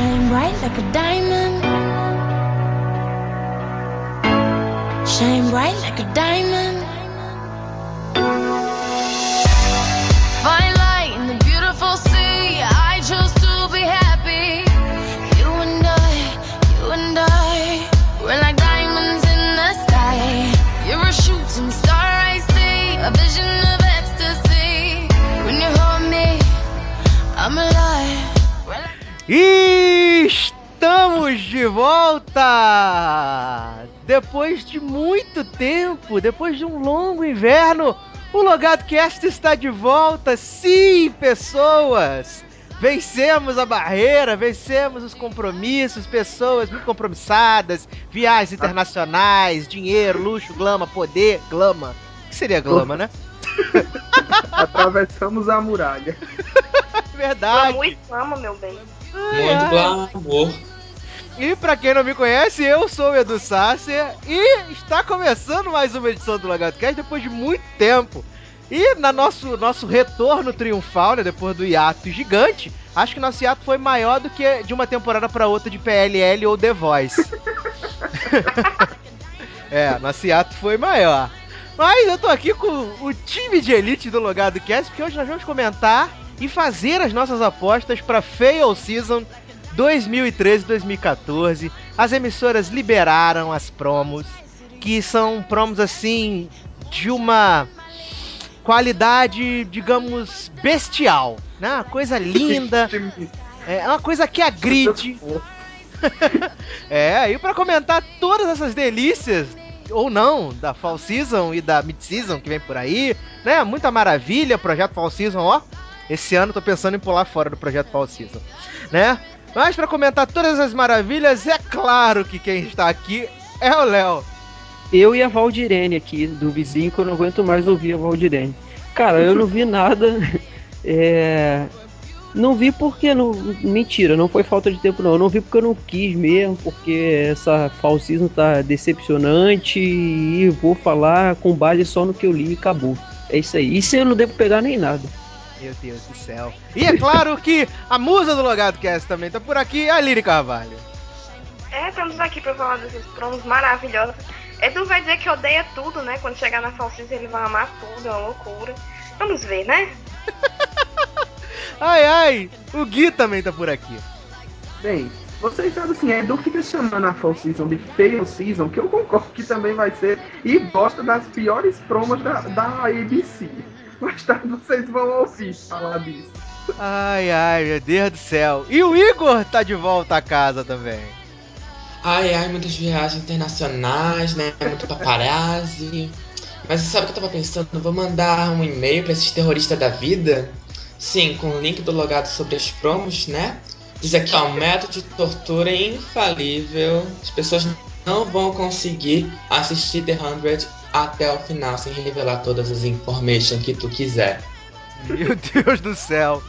Shine bright like a diamond. Shine bright like a diamond. Find light in the beautiful sea. I chose to be happy. You and I, you and I, we're like diamonds in the sky. You're a shooting star, I see, a vision of ecstasy. When you hold me, I'm alive. E estamos de volta! Depois de muito tempo, depois de um longo inverno, o Logado Cast está de volta. Sim, pessoas! Vencemos a barreira, vencemos os compromissos, pessoas muito compromissadas, viagens internacionais, dinheiro, luxo, glama, poder, glama. O que seria glama, né? Atravessamos a muralha. Verdade. Amo e amo, meu bem. Muito glamour. E pra quem não me conhece, eu sou o Edu Sácer e está começando mais uma edição do Lagarto Cast depois de muito tempo. E na nosso, nosso retorno triunfal, né, depois do hiato gigante, acho que nosso hiato foi maior do que de uma temporada pra outra de PLL ou The Voice. é, nosso hiato foi maior. Mas eu tô aqui com o time de elite do Logado Cast, porque hoje nós vamos comentar e fazer as nossas apostas para Fail Season 2013-2014. As emissoras liberaram as promos, que são promos assim de uma qualidade, digamos, bestial, né? Uma coisa linda, é uma coisa que agride. É, e pra comentar todas essas delícias, ou não, da Fall Season e da Mid Season que vem por aí, né? Muita maravilha, projeto Fall Season, ó. Esse ano tô pensando em pular fora do projeto Fall Season, né? Mas pra comentar todas as maravilhas, é claro que quem está aqui é o Léo. Eu e a Valdirene aqui, do vizinho, que eu não aguento mais ouvir a Valdirene. Cara, eu não vi nada. É... Não vi porque não. Mentira, não foi falta de tempo, não. Eu não vi porque eu não quis mesmo, porque essa Fall Season tá decepcionante e vou falar com base só no que eu li e acabou. É isso aí. Isso eu não devo pegar nem nada. Meu Deus do céu. E é claro que a musa do Logado Cast também tá por aqui, a Liri Carvalho. É, estamos aqui pra falar desses promos maravilhosos. Edu vai dizer que odeia tudo, né? Quando chegar na Falsice ele vai amar tudo, é uma loucura. Vamos ver, né? Ai, ai, o Gui também tá por aqui. Bem, vocês sabem assim, Edu fica chamando a Fall Season de Fail Season, que eu concordo que também vai ser, e gosta das piores promos da, da ABC. Mais tarde vocês vão ouvir falar disso. Ai, ai, meu Deus do céu. E o Igor tá de volta a casa também. Ai, ai, muitas viagens internacionais, né? Muito paparazzi. Mas sabe o que eu tava pensando? Vou mandar um e-mail pra esses terroristas da vida. Sim, com o link do logado sobre as promos, né? Dizer que é um método de tortura infalível. As pessoas não vão conseguir assistir The 100 até o final sem revelar todas as informações que tu quiser. Meu Deus do céu.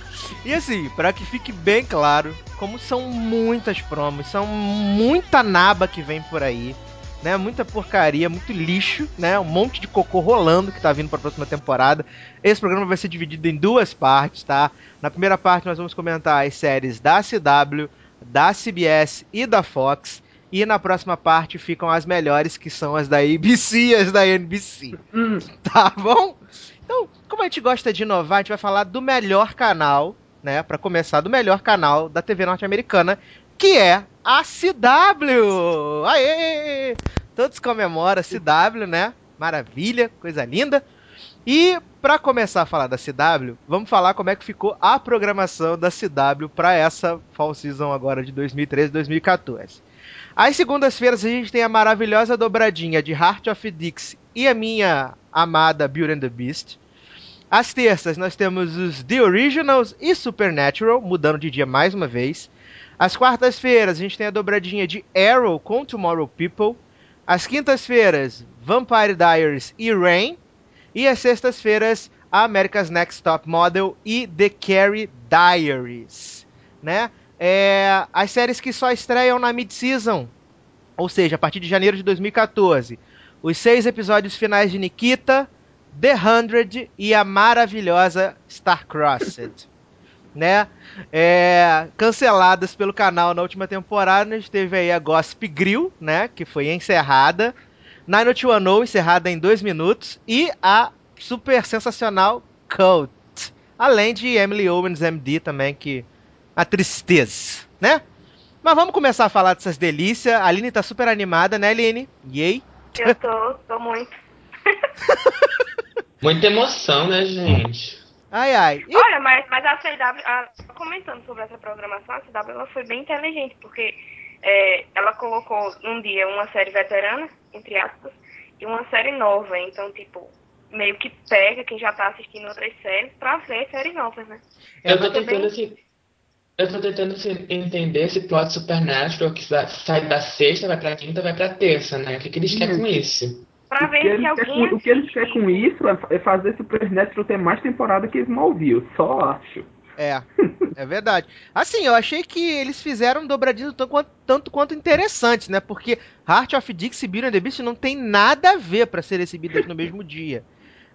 E assim, para que fique bem claro, como são muitas promos, são muita naba que vem por aí, né? Muita porcaria, muito lixo, né? Um monte de cocô rolando que tá vindo para a próxima temporada. Esse programa vai ser dividido em duas partes, tá? Na primeira parte nós vamos comentar as séries da CW, da CBS e da Fox. E na próxima parte ficam as melhores, que são as da ABC e as da NBC. Hum, Tá bom? Então, como a gente gosta de inovar, a gente vai falar do melhor canal, né? Pra começar, do melhor canal da TV norte-americana, que é a CW! Aê! Todos comemoram a CW, né? Maravilha, coisa linda. E pra começar a falar da CW, vamos falar como é que ficou a programação da CW pra essa fall season agora de 2013-2014. Às segundas-feiras a gente tem a maravilhosa dobradinha de Heart of Dixie e a minha amada Beauty and the Beast. Às terças nós temos os The Originals e Supernatural, mudando de dia mais uma vez. Às quartas-feiras a gente tem a dobradinha de Arrow com Tomorrow People. Às quintas-feiras, Vampire Diaries e Rain. E às sextas-feiras, America's Next Top Model e The Carrie Diaries. Né? É, as séries que só estreiam na mid-season, ou seja, a partir de janeiro de 2014. Os seis episódios finais de Nikita, The Hundred e a maravilhosa Star-Crossed. né? É, canceladas pelo canal na última temporada, a gente teve aí a Gossip Grill, né? Que foi encerrada. 90210, encerrada em dois minutos. E a super sensacional Cult. Além de Emily Owens, MD também, que... A tristeza, né? Mas vamos começar a falar dessas delícias. A Aline tá super animada, né, Aline? Yay! Eu tô, tô muito. Muita emoção, né, gente? Ai, ai. E- Olha, mas, mas a CW, a- só comentando sobre essa programação, a CW ela foi bem inteligente, porque é, ela colocou num dia uma série veterana, entre aspas, e uma série nova. Então, tipo, meio que pega quem já tá assistindo outras séries pra ver séries novas, né? É, eu tô tentando também- assim, eu tô tentando assim, entender esse plot Supernatural que sa- sai da sexta, vai pra quinta, vai pra terça, né? O que, que eles querem com isso? Pra O que, ver se eles querem alguém com, o que eles querem com isso é, é fazer Supernatural ter mais temporada que Smallville, só acho. É, é verdade. Assim, eu achei que eles fizeram um dobradinho tanto quanto, tanto quanto interessante, né? Porque Heart of Dixie e Beauty and the Beast não tem nada a ver pra ser exibidas no mesmo dia.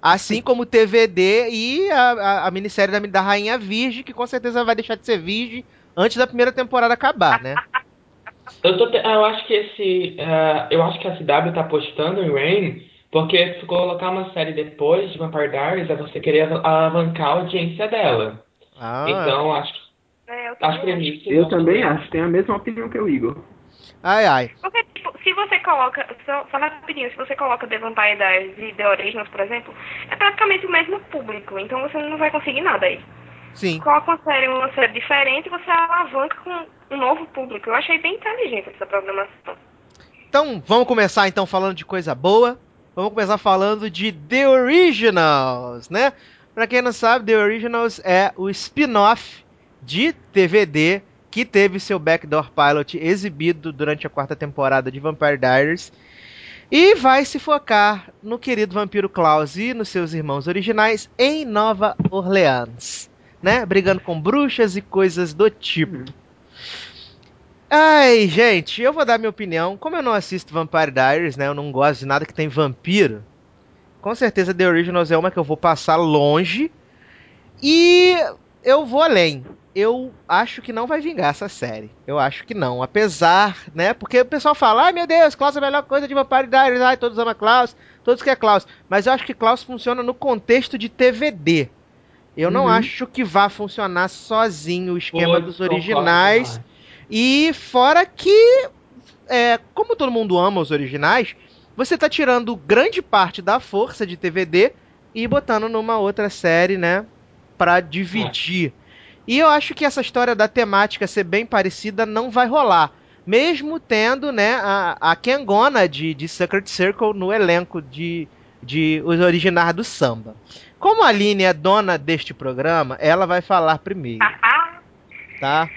Assim como o TVD e a, a, a minissérie da, da Rainha Virgem, que com certeza vai deixar de ser virgem antes da primeira temporada acabar, né? Eu, tô te- eu acho que esse. ah, eu acho que a CW tá apostando em Rain, porque se colocar uma série depois de Vampire Diaries, é você querer av- alavancar a audiência dela. Ah, Então, acho que É, eu acho. premissas. Eu vão também acho, tenho a mesma opinião que o Igor. Ai, ai. Porque, tipo, se você coloca, só, só rapidinho, se você coloca The Vampire Diaries e The Originals, por exemplo, é praticamente o mesmo público, então você não vai conseguir nada aí. Sim. Coloca uma série, uma série diferente e você alavanca com um novo público. Eu achei bem inteligente essa programação. Então, vamos começar então falando de coisa boa. Vamos começar falando de The Originals, né? Pra quem não sabe, The Originals é o spin-off de TVD que teve seu backdoor pilot exibido durante a quarta temporada de Vampire Diaries e vai se focar no querido vampiro Klaus e nos seus irmãos originais em Nova Orleans, né? Brigando com bruxas e coisas do tipo. Ai, gente, eu vou dar minha opinião. Como eu não assisto Vampire Diaries, né? Eu não gosto de nada que tem vampiro. Com certeza The Originals é uma que eu vou passar longe. E eu vou além. Eu acho que não vai vingar essa série. Eu acho que não. Apesar, né? Porque o pessoal fala, ai meu Deus, Klaus é a melhor coisa de Vampire Diaries. Ai, todos amam Klaus, todos querem Klaus. Mas eu acho que Klaus funciona no contexto de TVD. Eu não Uhum. acho que vá funcionar sozinho o esquema Pô, dos originais. E fora que, é, como todo mundo ama os originais, você tá tirando grande parte da força de TVD e botando numa outra série, né? Pra dividir. E eu acho que essa história da temática ser bem parecida não vai rolar. Mesmo tendo, né, a, a Kengona de, de Secret Circle no elenco de, de os originais do samba. Como a Aline é dona deste programa, ela vai falar primeiro, tá?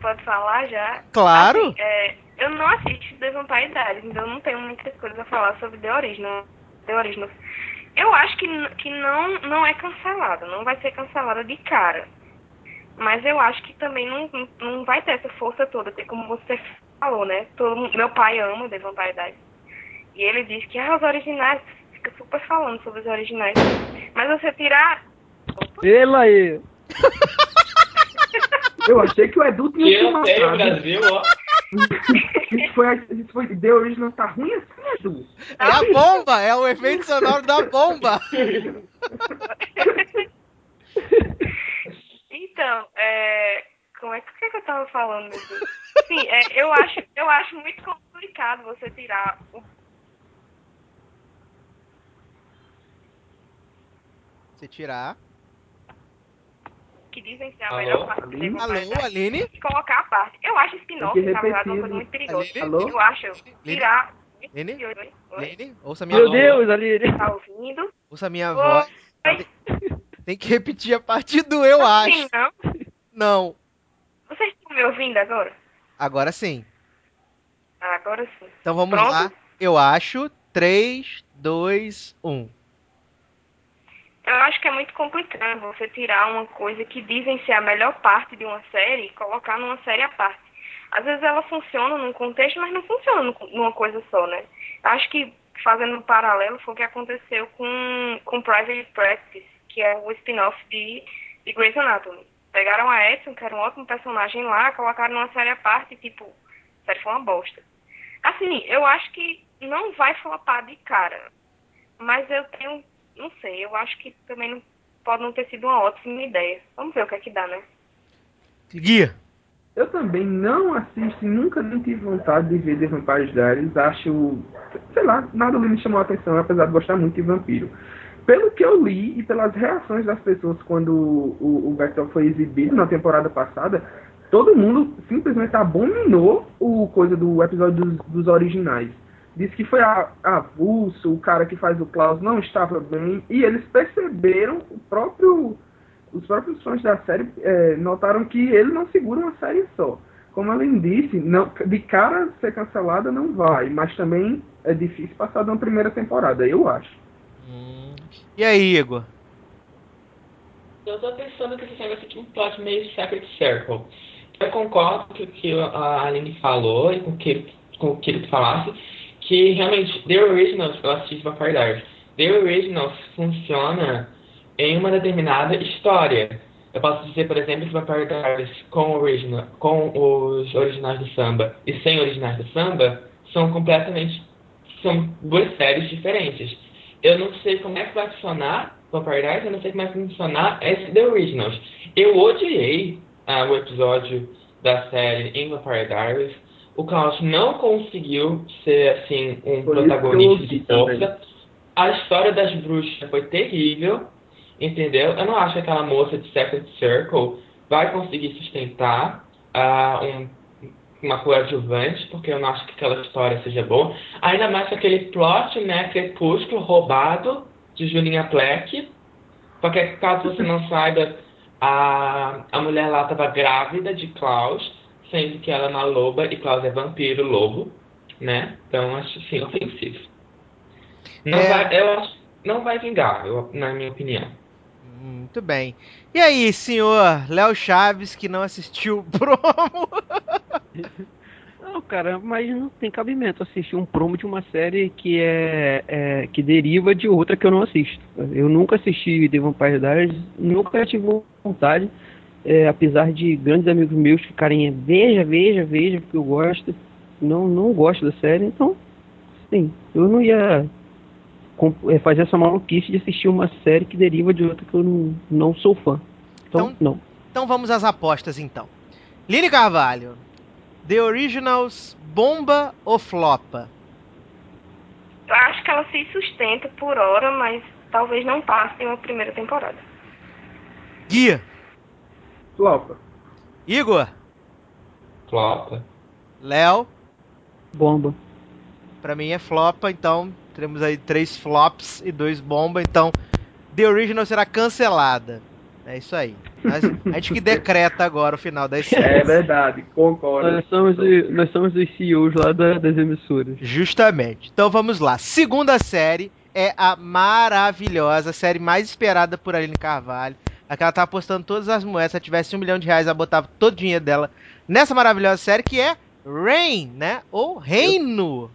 pode falar já? Claro! Assim, é, eu não assisto Vampire Diaries, então eu não tenho muitas coisas a falar sobre The Original. The Originals. Eu acho que, que não, não é cancelada, não vai ser cancelada de cara. Mas eu acho que também não, não- vai ter essa força toda, porque como você falou, né? Todo, meu pai ama The Vampire Diaries. E ele diz que ah, os originais, fica super falando sobre os originais. Mas você tirar. Pela aí. Eu achei que o Edu tinha se eu sei. Brasil, ó. Isso foi, a- isso foi The Original tá ruim assim, Edu. É a bomba! É o efeito sonoro da bomba! Então, é. Como é que, que, é que eu tava falando, meu Deus? Sim, é, eu, acho, eu acho muito complicado você tirar o Você tirar. Que dizem ser a Alô? melhor parte do Aline? The Alô, Aline? e colocar a parte. Eu acho spin-off, na verdade, uma coisa muito perigosa. Aline? Alô? Eu acho tirar. Aline? Aline? Ouça a minha Meu voz. Deus, Aline. Tá ouvindo? Ouça a minha Oi. voz. Tem que repetir a partir do eu acho. Sim, não? Não. Vocês estão me ouvindo agora? Agora sim. Agora sim. Então vamos Pronto? lá. Eu acho. um. 3, 2, 1. Eu acho que é muito complicado você tirar uma coisa que dizem ser a melhor parte de uma série e colocar numa série à parte. Às vezes ela funciona num contexto, mas não funciona num- numa coisa só, né? Acho que, fazendo um paralelo, foi o que aconteceu com, com Private Practice, que é o spin-off de de Grey's Anatomy. Pegaram a Edson, que era um ótimo personagem lá, colocaram numa série à parte e, tipo, a série foi uma bosta. Assim, eu acho que não vai flopar de cara. Mas eu tenho, não sei, eu acho que também não, pode não ter sido uma ótima ideia. Vamos ver o que é que dá, né? Guia. Eu também não assisto e nunca nem tive vontade de ver The Vampire Diaries. Acho, sei lá, nada ali me chamou a atenção, apesar de gostar muito de vampiro. Pelo que eu li e pelas reações das pessoas quando o, o Bertol foi exibido na temporada passada, todo mundo simplesmente abominou o coisa do episódio dos, dos originais. Disse que foi a- avulso, o cara que faz o Klaus não estava bem, e eles perceberam o próprio os próprios fãs da série é, notaram que ele não segura uma série só. Como além disse, não, de cara ser cancelada não vai, mas também é difícil passar de uma primeira temporada, eu acho. Hum. E aí, Igor? Eu tô pensando que esse vai ser tipo um plot meio Secret Circle. Eu concordo com o que a Aline falou e com o que, com o que tu falasse, que realmente The Originals, eu assisti Vampire Diaries, The Originals funciona em uma determinada história. Eu posso dizer, por exemplo, que Diaries com, original, com os originais do samba e sem originais do samba são completamente são duas séries diferentes. Eu não sei como é que vai funcionar Diaries, eu não sei como é que vai funcionar esse The Originals. Eu odiei ah, o episódio da série em Vampire Diaries. O Klaus não conseguiu ser assim um Por protagonista de força. A história das bruxas foi terrível, entendeu? Eu não acho que aquela moça de Secret Circle vai conseguir sustentar ah, um, uma coadjuvante, porque eu não acho que aquela história seja boa. Ainda mais com aquele plot, né, crepúsculo roubado de Julinha Pleck. Porque caso você não saiba, a, a mulher lá estava grávida de Klaus, sendo que ela é uma loba e Klaus é vampiro lobo, né? Então acho assim ofensivo. Não É. vai, eu acho, não vai vingar, eu- na minha opinião. Muito bem. E aí, senhor Léo Chaves, que não assistiu o promo? Não, cara, mas não tem cabimento assistir um promo de uma série que é, é- que deriva de outra que eu não assisto. Eu nunca assisti The Vampire Diaries, nunca tive vontade, é, apesar de grandes amigos meus ficarem veja, veja, veja, porque eu gosto. Não, não gosto da série, então, sim, eu não ia com- é, fazer essa maluquice de assistir uma série que deriva de outra que eu não, não sou fã. Então, Então- não. Então vamos às apostas, então. Lili Carvalho, The Originals, bomba ou flopa? Eu acho que ela se sustenta por hora, mas talvez não passe em uma primeira temporada. Guia, Flopa. Igor, Flopa. Léo, Bomba. pra mim é flopa, então teremos aí três flops e dois bomba, então The Original será cancelada. É isso aí. Mas a gente que decreta agora o final das É séries. verdade, concordo. Nós somos, os- nós somos os CEOs lá da- das emissoras. Justamente. Então vamos lá. Segunda série é a maravilhosa série mais esperada por Aline Carvalho. Aquela tá apostando todas as moedas. Se ela tivesse um milhão de reais, ela botava todo o dinheiro dela nessa maravilhosa série que é Reign, né? Ou Reino.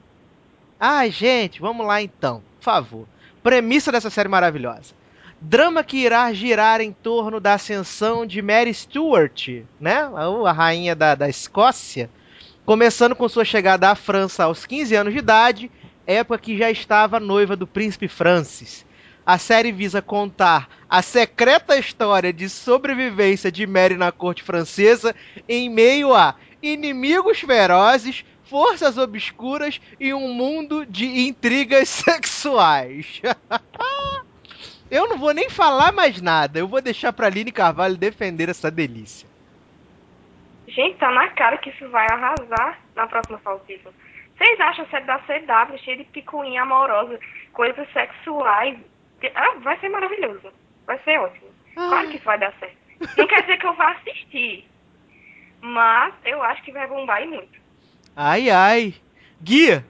Ai, gente, vamos lá então. Por favor. Premissa dessa série maravilhosa. Drama que irá girar em torno da ascensão de Mary Stuart, né? A rainha da, da Escócia. Começando com sua chegada à França aos 15 anos de idade, época que já estava noiva do príncipe Francis. A série visa contar a secreta história de sobrevivência de Mary na corte francesa em meio a inimigos ferozes, forças obscuras e um mundo de intrigas sexuais. Eu não vou nem falar mais nada, eu vou deixar pra Aline Carvalho defender essa delícia. Gente, tá na cara que isso vai arrasar na próxima Season. Vocês acham a série da CW cheia de picuinha amorosa, coisas sexuais? Ah, vai ser maravilhoso. Vai ser ótimo. Claro que isso vai dar certo. Não quer dizer que eu vá assistir. Mas eu acho que vai bombar e muito. Ai ai. Guia,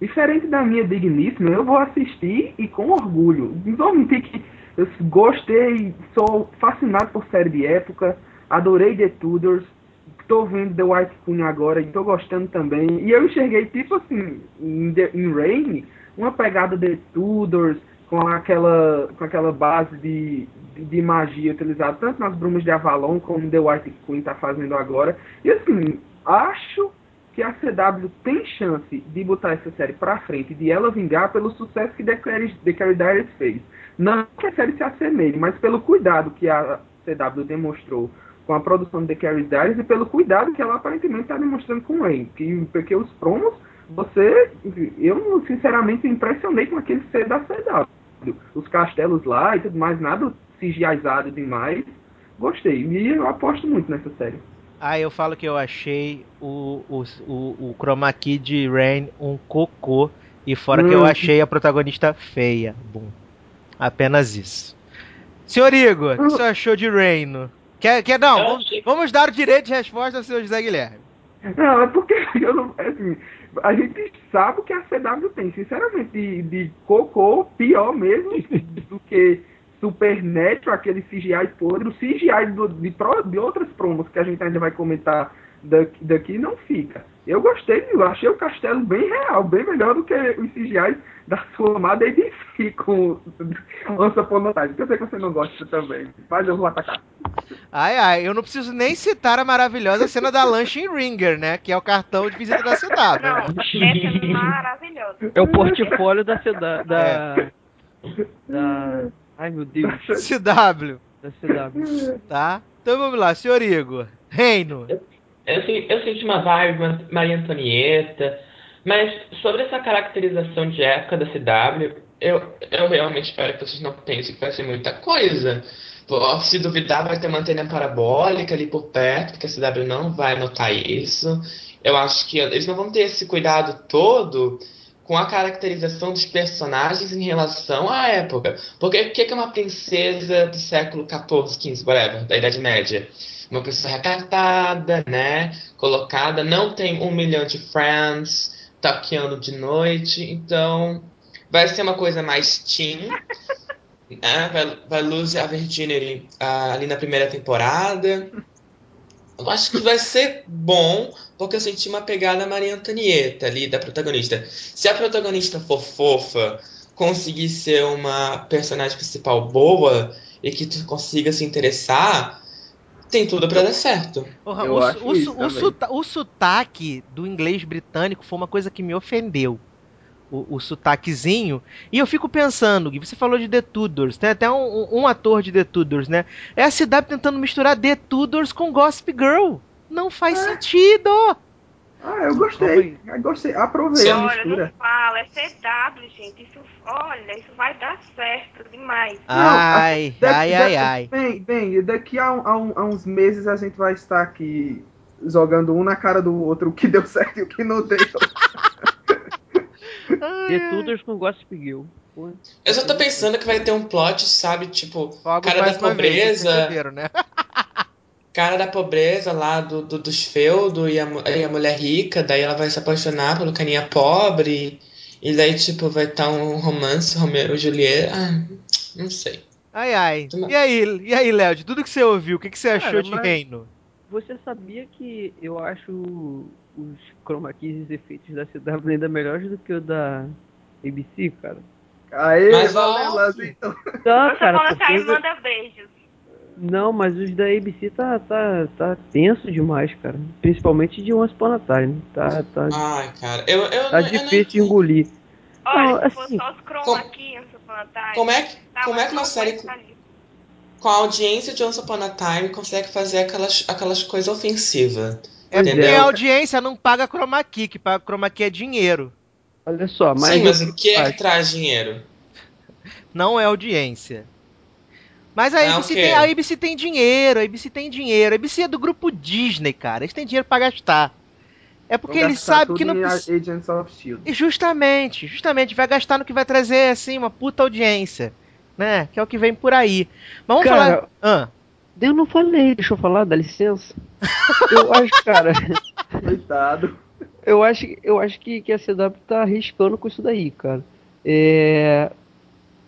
Diferente da minha digníssima, eu vou assistir e com orgulho. Não vou mentir que eu gostei, sou fascinado por série de época, adorei The Tudors, tô vendo The White Queen agora e tô gostando também. E eu enxerguei, tipo assim, em, The, em Rain, uma pegada The Tudors, com aquela, com aquela base de, de, de magia utilizado tanto nas Brumas de Avalon como The White Queen está fazendo agora. E assim, acho que a CW tem chance de botar essa série pra frente, de ela vingar pelo sucesso que The Carrie, The Diaries fez. Não que a série se assemelhe, mas pelo cuidado que a CW demonstrou com a produção de The Carrie Diaries e pelo cuidado que ela aparentemente está demonstrando com Rain. Que, porque os promos, você, eu sinceramente me impressionei com aquele ser da CW. Os castelos lá e tudo mais, nada CGIzado demais. Gostei. E eu aposto muito nessa série. Ah, eu falo que eu achei o, o, o, o chroma key de Rain um cocô. E fora que eu Hum. achei a protagonista feia. Bom, apenas isso. Senhor Igor, o que você achou de Reino? Quer, quer não? Vamos, vamos dar o direito de resposta ao seu José Guilherme. Não, é porque eu não. é Assim, a gente sabe o que a CW tem. Sinceramente, de, de cocô, pior mesmo do que Supernatural, aquele CGI podre. O CGI do- de, de outras promos que a gente ainda vai comentar daqui, daqui não fica. Eu gostei, eu achei o castelo bem real, bem melhor do que os CGI da sua amada ABC com Once Upon a Time, que eu sei que você não gosta também, mas eu vou atacar. Ai, ai, eu não preciso nem citar a maravilhosa cena da lanche em Ringer, né? Que é o cartão de visita da Não, cidade. essa é maravilhosa. É o portfólio da CW. Da, É. da. Ai meu Deus, CW, da CW. tá? Então vamos lá, senhor Igor. Reino. Eu, sen- eu senti uma vibe Ma- Maria Antonieta, mas sobre essa caracterização de época da CW, eu, eu realmente espero que vocês não pensem que vai ser muita coisa. Se duvidar, vai ter uma antena parabólica ali por perto, porque a CW não vai notar isso. Eu acho que eles não vão ter esse cuidado todo com a caracterização dos personagens em relação à época. Porque o que é uma princesa do século XIV, XV, whatever, da Idade Média? Uma pessoa recatada, né? Colocada, não tem um milhão de friends, taqueando de noite, então vai ser uma coisa mais teen. né? Vai, vai a virginity ah, ali na primeira temporada. Eu acho que vai ser bom, porque eu senti uma pegada Maria Antonieta ali da protagonista. Se a protagonista for fofa, conseguir ser uma personagem principal boa e que tu consiga se interessar, tem tudo pra dar certo. Porra, o, acho o, isso o, o sotaque do inglês britânico foi uma coisa que me ofendeu. O, o sotaquezinho. E eu fico pensando, Gui, você falou de The Tudors, tem até um, um- ator de The Tudors, né? É a CW tentando misturar The Tudors com Gossip Girl. Não faz sentido! Ah, eu gostei, eu gostei, aprovei a Olha, mistura. não fala, é CW, gente. Isso, olha, isso vai dar certo demais. Ai, Daqui- ai, ai, daqui- ai. Bem, bem, daqui a, um- a um- a uns meses a gente vai estar aqui jogando um na cara do outro, o que deu certo e o que não deu. The Tudors com Gossip Girl. Eu só tô pensando que vai ter um plot, sabe? Tipo, Fogos cara da vez, vocês pobreza, né? cara da pobreza lá do, do- dos feudos e a, e a mulher rica, daí ela vai se apaixonar pelo carinha pobre, e daí, tipo, vai estar um romance, Romeo e Julieta. Ah, não sei. Ai, ai. E aí, e aí, Léo, de tudo que você ouviu, o que, que você achou Cara, de Reino? Você sabia que eu acho os chroma keys e os efeitos da CW ainda melhores do que o da ABC, cara? Aê, Mas, Lazinho. Tá, Você cara, porque... aí, manda beijos. Não, mas os da ABC tá, tá, tá tenso demais, cara. Principalmente de Once Upon a Time. Tá, tá, Ai, cara, eu, eu, tá não- eu não difícil de engolir. Olha, Não, se for assim, só os chroma Once Upon a Time, Como é que, tá, como é que uma série sair. com a audiência de Once Upon a Time consegue fazer aquelas, aquelas coisas ofensivas? É porque a audiência não paga chroma key, que paga chroma key é dinheiro, Olha só, mas. Sim, mas o que é que traz dinheiro? não é audiência. Mas a É ABC, quê? tem, a ABC tem dinheiro, a ABC tem dinheiro. A ABC é do grupo Disney, cara. Eles têm dinheiro pra gastar. É porque Vão eles sabem que não precisa. Agents of Shield. E Justamente, justamente, vai gastar no que vai trazer, assim, uma puta audiência. Né? Que é o que vem por aí. Mas vamos Cara, falar. Ah, Eu não falei, deixa eu falar, dá licença. Eu acho, cara. Coitado. Eu acho, eu acho que, que a CW tá arriscando com isso daí, cara. É,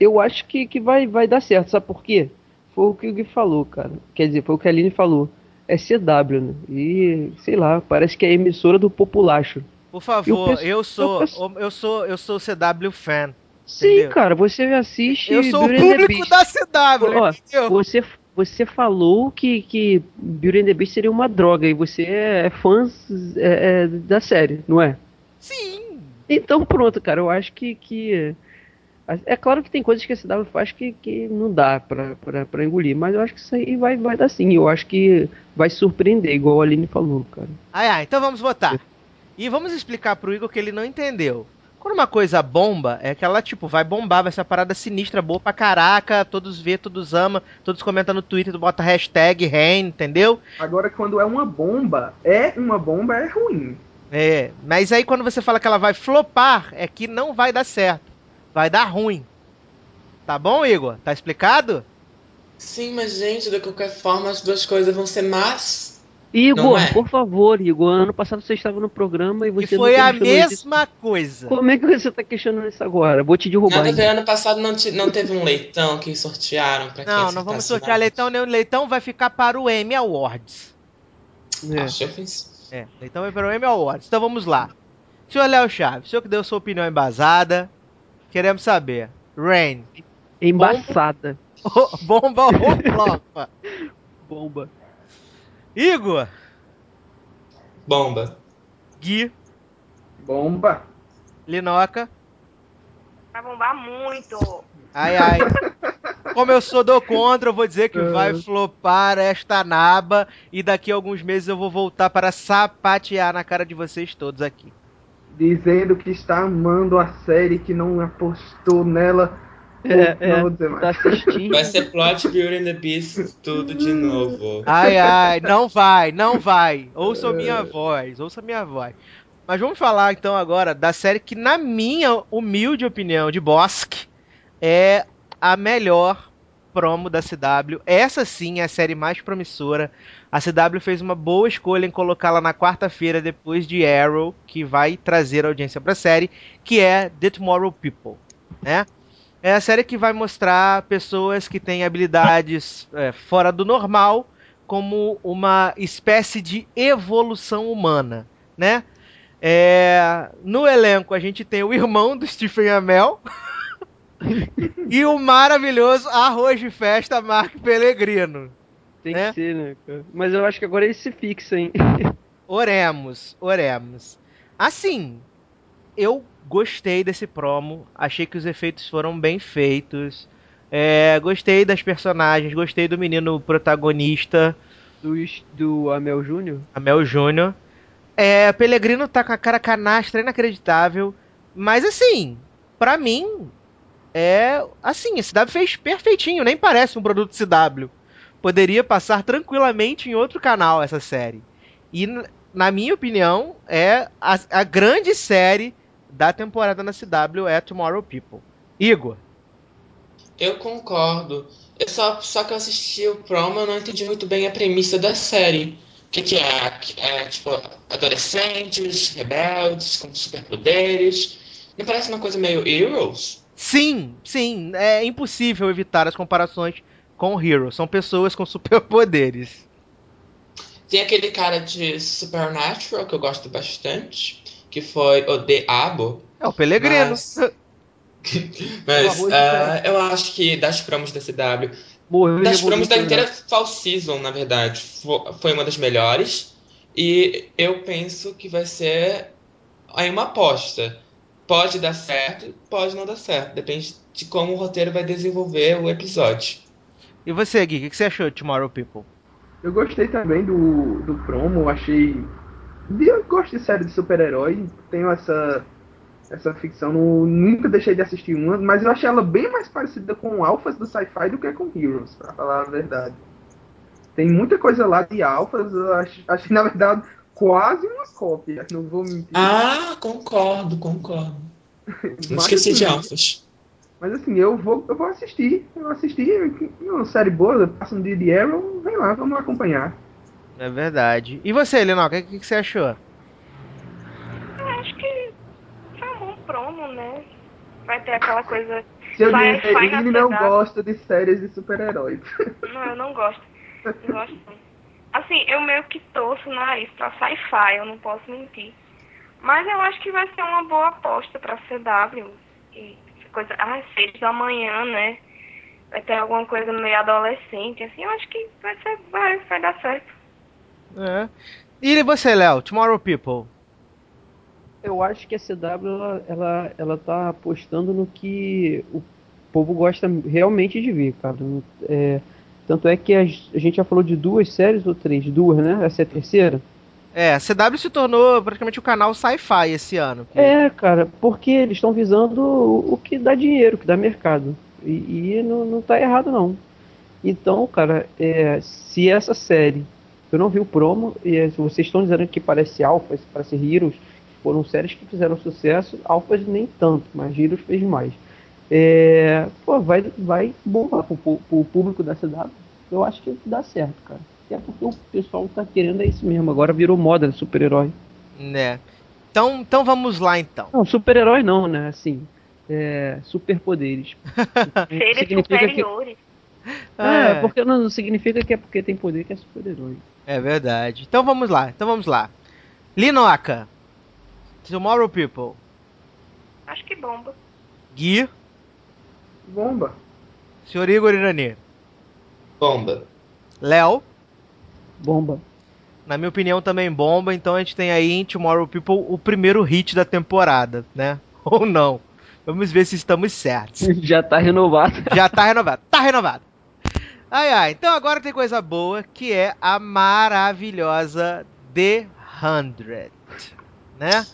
eu acho que, que vai, vai dar certo, sabe por quê? Foi o que o Gui falou, cara. Quer dizer, foi o que a Aline falou. É CW, né? E, sei lá, parece que é a emissora do populacho. por favor, penso- eu sou. eu penso- Eu sou, eu sou CW fan. Sim, entendeu? cara, você assiste. Eu sou o público da CW, Ó, entendeu? Você, você falou que, que Beauty and the Beast seria uma droga e você é fã é, é, da série, não é? Sim. Então pronto, cara, eu acho que, que é claro que tem coisas que a CW faz que, que não dá pra, pra, pra engolir, mas eu acho que isso aí vai, vai dar sim. Eu acho que vai surpreender, igual a Aline falou, cara. Ai, ai, então vamos votar. E vamos explicar pro Igor que ele não entendeu. Quando uma coisa bomba, é que ela, tipo, vai bombar, vai ser uma parada sinistra, boa pra caraca, todos vê, todos ama, todos comentam no Twitter, bota hashtag Rain, entendeu? Agora, quando é uma bomba, é uma bomba, é ruim. É, mas aí quando você fala que ela vai flopar, é que não vai dar certo. Vai dar ruim. Tá bom, Igor? Tá explicado? Sim, mas gente, de qualquer forma as duas coisas vão ser más. Igor, é? por favor, Igor, ano passado você estava no programa e E você foi não a questionou isso. mesma coisa. Como é que você tá questionando isso agora? Vou te derrubar. Nada ano passado não, te- não teve um leitão que sortearam pra quem Não, não vamos sortear mais? leitão, nem o leitão vai ficar para o Emmy Awards. É. Acho ofensivo. É, leitão vai para o Emmy Awards. Então vamos lá. Senhor Léo Chaves, o senhor que deu sua opinião embasada, queremos saber. Rain, Embaçada. bomba ou flopa? Bomba. Igor, Bomba. Gui, Bomba. Linoca, Vai bombar muito. ai ai. Como eu sou do contra, eu vou dizer que vai flopar esta naba e daqui a alguns meses eu vou voltar para sapatear na cara de vocês todos aqui. Dizendo que está amando a série, que não apostou nela. É, não é. vou dizer Tá mais. Vai ser plot Beauty and the Beast tudo de novo. Ai, ai, não vai, não vai. Ouça minha voz, ouça minha voz. Mas vamos falar então agora da série que, na minha humilde opinião de Bosque, é a melhor promo da CW. Essa sim é a série mais promissora. A CW fez uma boa escolha em colocá-la na quarta-feira depois de Arrow, que vai trazer audiência para a série, que é The Tomorrow People, né? É a série que vai mostrar pessoas que têm habilidades é, fora do normal como uma espécie de evolução humana, né? É, no elenco a gente tem o irmão do Stephen Amell e o maravilhoso arroz de festa Mark Pellegrino. Tem É. que ser, né, cara? Mas eu acho que agora ele se fixa, hein? Oremos, oremos. Assim, eu gostei desse promo, achei que os efeitos foram bem feitos. É, gostei das personagens, gostei do menino protagonista, Do, do Amel Júnior. Amel Júnior. É, Pellegrino tá com a cara canastra inacreditável, mas assim, pra mim é assim, a CW fez perfeitinho, nem parece um produto CW. Poderia passar tranquilamente em outro canal essa série. E na minha opinião, é a, a grande série da temporada na CW é Tomorrow People. Igor, Eu concordo. Eu só, só que eu assisti o promo eu não entendi muito bem a premissa da série. O que, que é? É tipo adolescentes, rebeldes, com superpoderes. Não parece uma coisa meio Heroes? sim, sim, é impossível evitar as comparações com o Hero. São pessoas com superpoderes. Tem aquele cara de Supernatural que eu gosto bastante, que foi o Diabo. É o Pellegrino. Mas, mas ah, eu acho que das promos da CW, Morreu das promos da inteira Fall Season, na verdade, fo- foi uma das melhores. E eu penso que vai ser aí uma aposta. Pode dar certo, pode não dar certo. Depende de como o roteiro vai desenvolver o episódio. E você, Gui, o que que você achou de Tomorrow People? Eu gostei também do, do promo, achei. Eu gosto de série de super-herói, tenho essa, essa ficção, não- nunca deixei de assistir uma, mas eu achei ela bem mais parecida com Alphas do Sci-Fi do que com Heroes, pra falar a verdade. Tem muita coisa lá de Alphas, eu acho, achei na verdade quase uma cópia, não vou mentir. Ah, concordo, concordo. Não Mas, esqueci de assim, Alphas. Mas assim, eu vou, eu vou assistir, eu é uma série boa, passa um dia de Arrow, vem lá, vamos acompanhar. É verdade. E você, Linoca, o que, que você achou? Eu acho que foi um bom promo, né? Vai ter aquela coisa. Se eu Vai- dizer, vai na ele não gosta de séries de super-heróis. Não, eu não gosto. Não gosto. Assim, eu meio que torço o nariz pra sci-fi, eu não posso mentir. Mas eu acho que vai ser uma boa aposta pra CW. E coisas. Ah, seres do amanhã, né? Vai ter alguma coisa meio adolescente, assim, eu acho que vai, ser, vai, vai dar certo. É. E você, Léo? Tomorrow People. Eu acho que a CW ela, ela, ela tá apostando no que o povo gosta realmente de ver, cara. É, tanto é que a, a gente já falou de duas séries ou três? Duas, né? Essa é a terceira? É, a CW se tornou praticamente o canal sci-fi esse ano. É, cara, porque eles estão visando o, o, que dá dinheiro, o que dá mercado. E, e não, não tá errado, não. Então, cara, é, se essa série. Eu não vi o promo, e é, vocês estão dizendo que parece Alphas, parece Heroes, foram séries que fizeram sucesso, Alphas nem tanto, mas Heroes fez mais. É, pô, vai, vai bombar pro, pro público da CW. Eu acho que dá certo, cara. Até porque o pessoal tá querendo é isso mesmo. Agora virou moda super-herói. Né. Então, então vamos lá então. Não, super-herói não, né? Assim, é, superpoderes. Seres superiores. Que... É, é, porque não significa que é porque tem poder que é super-herói. É verdade. Então vamos lá, então vamos lá. Linoca. Tomorrow People. Acho que bomba. Gui. Bomba. Senhor Igor Irani. Bomba. Léo. Bomba. Na minha opinião também bomba, então a gente tem aí em Tomorrow People o primeiro hit da temporada, né? Ou não. Vamos ver se estamos certos. Já tá renovado. Já tá renovado. Tá renovado. Ai ai, então agora tem coisa boa que é a maravilhosa The Hundred, né?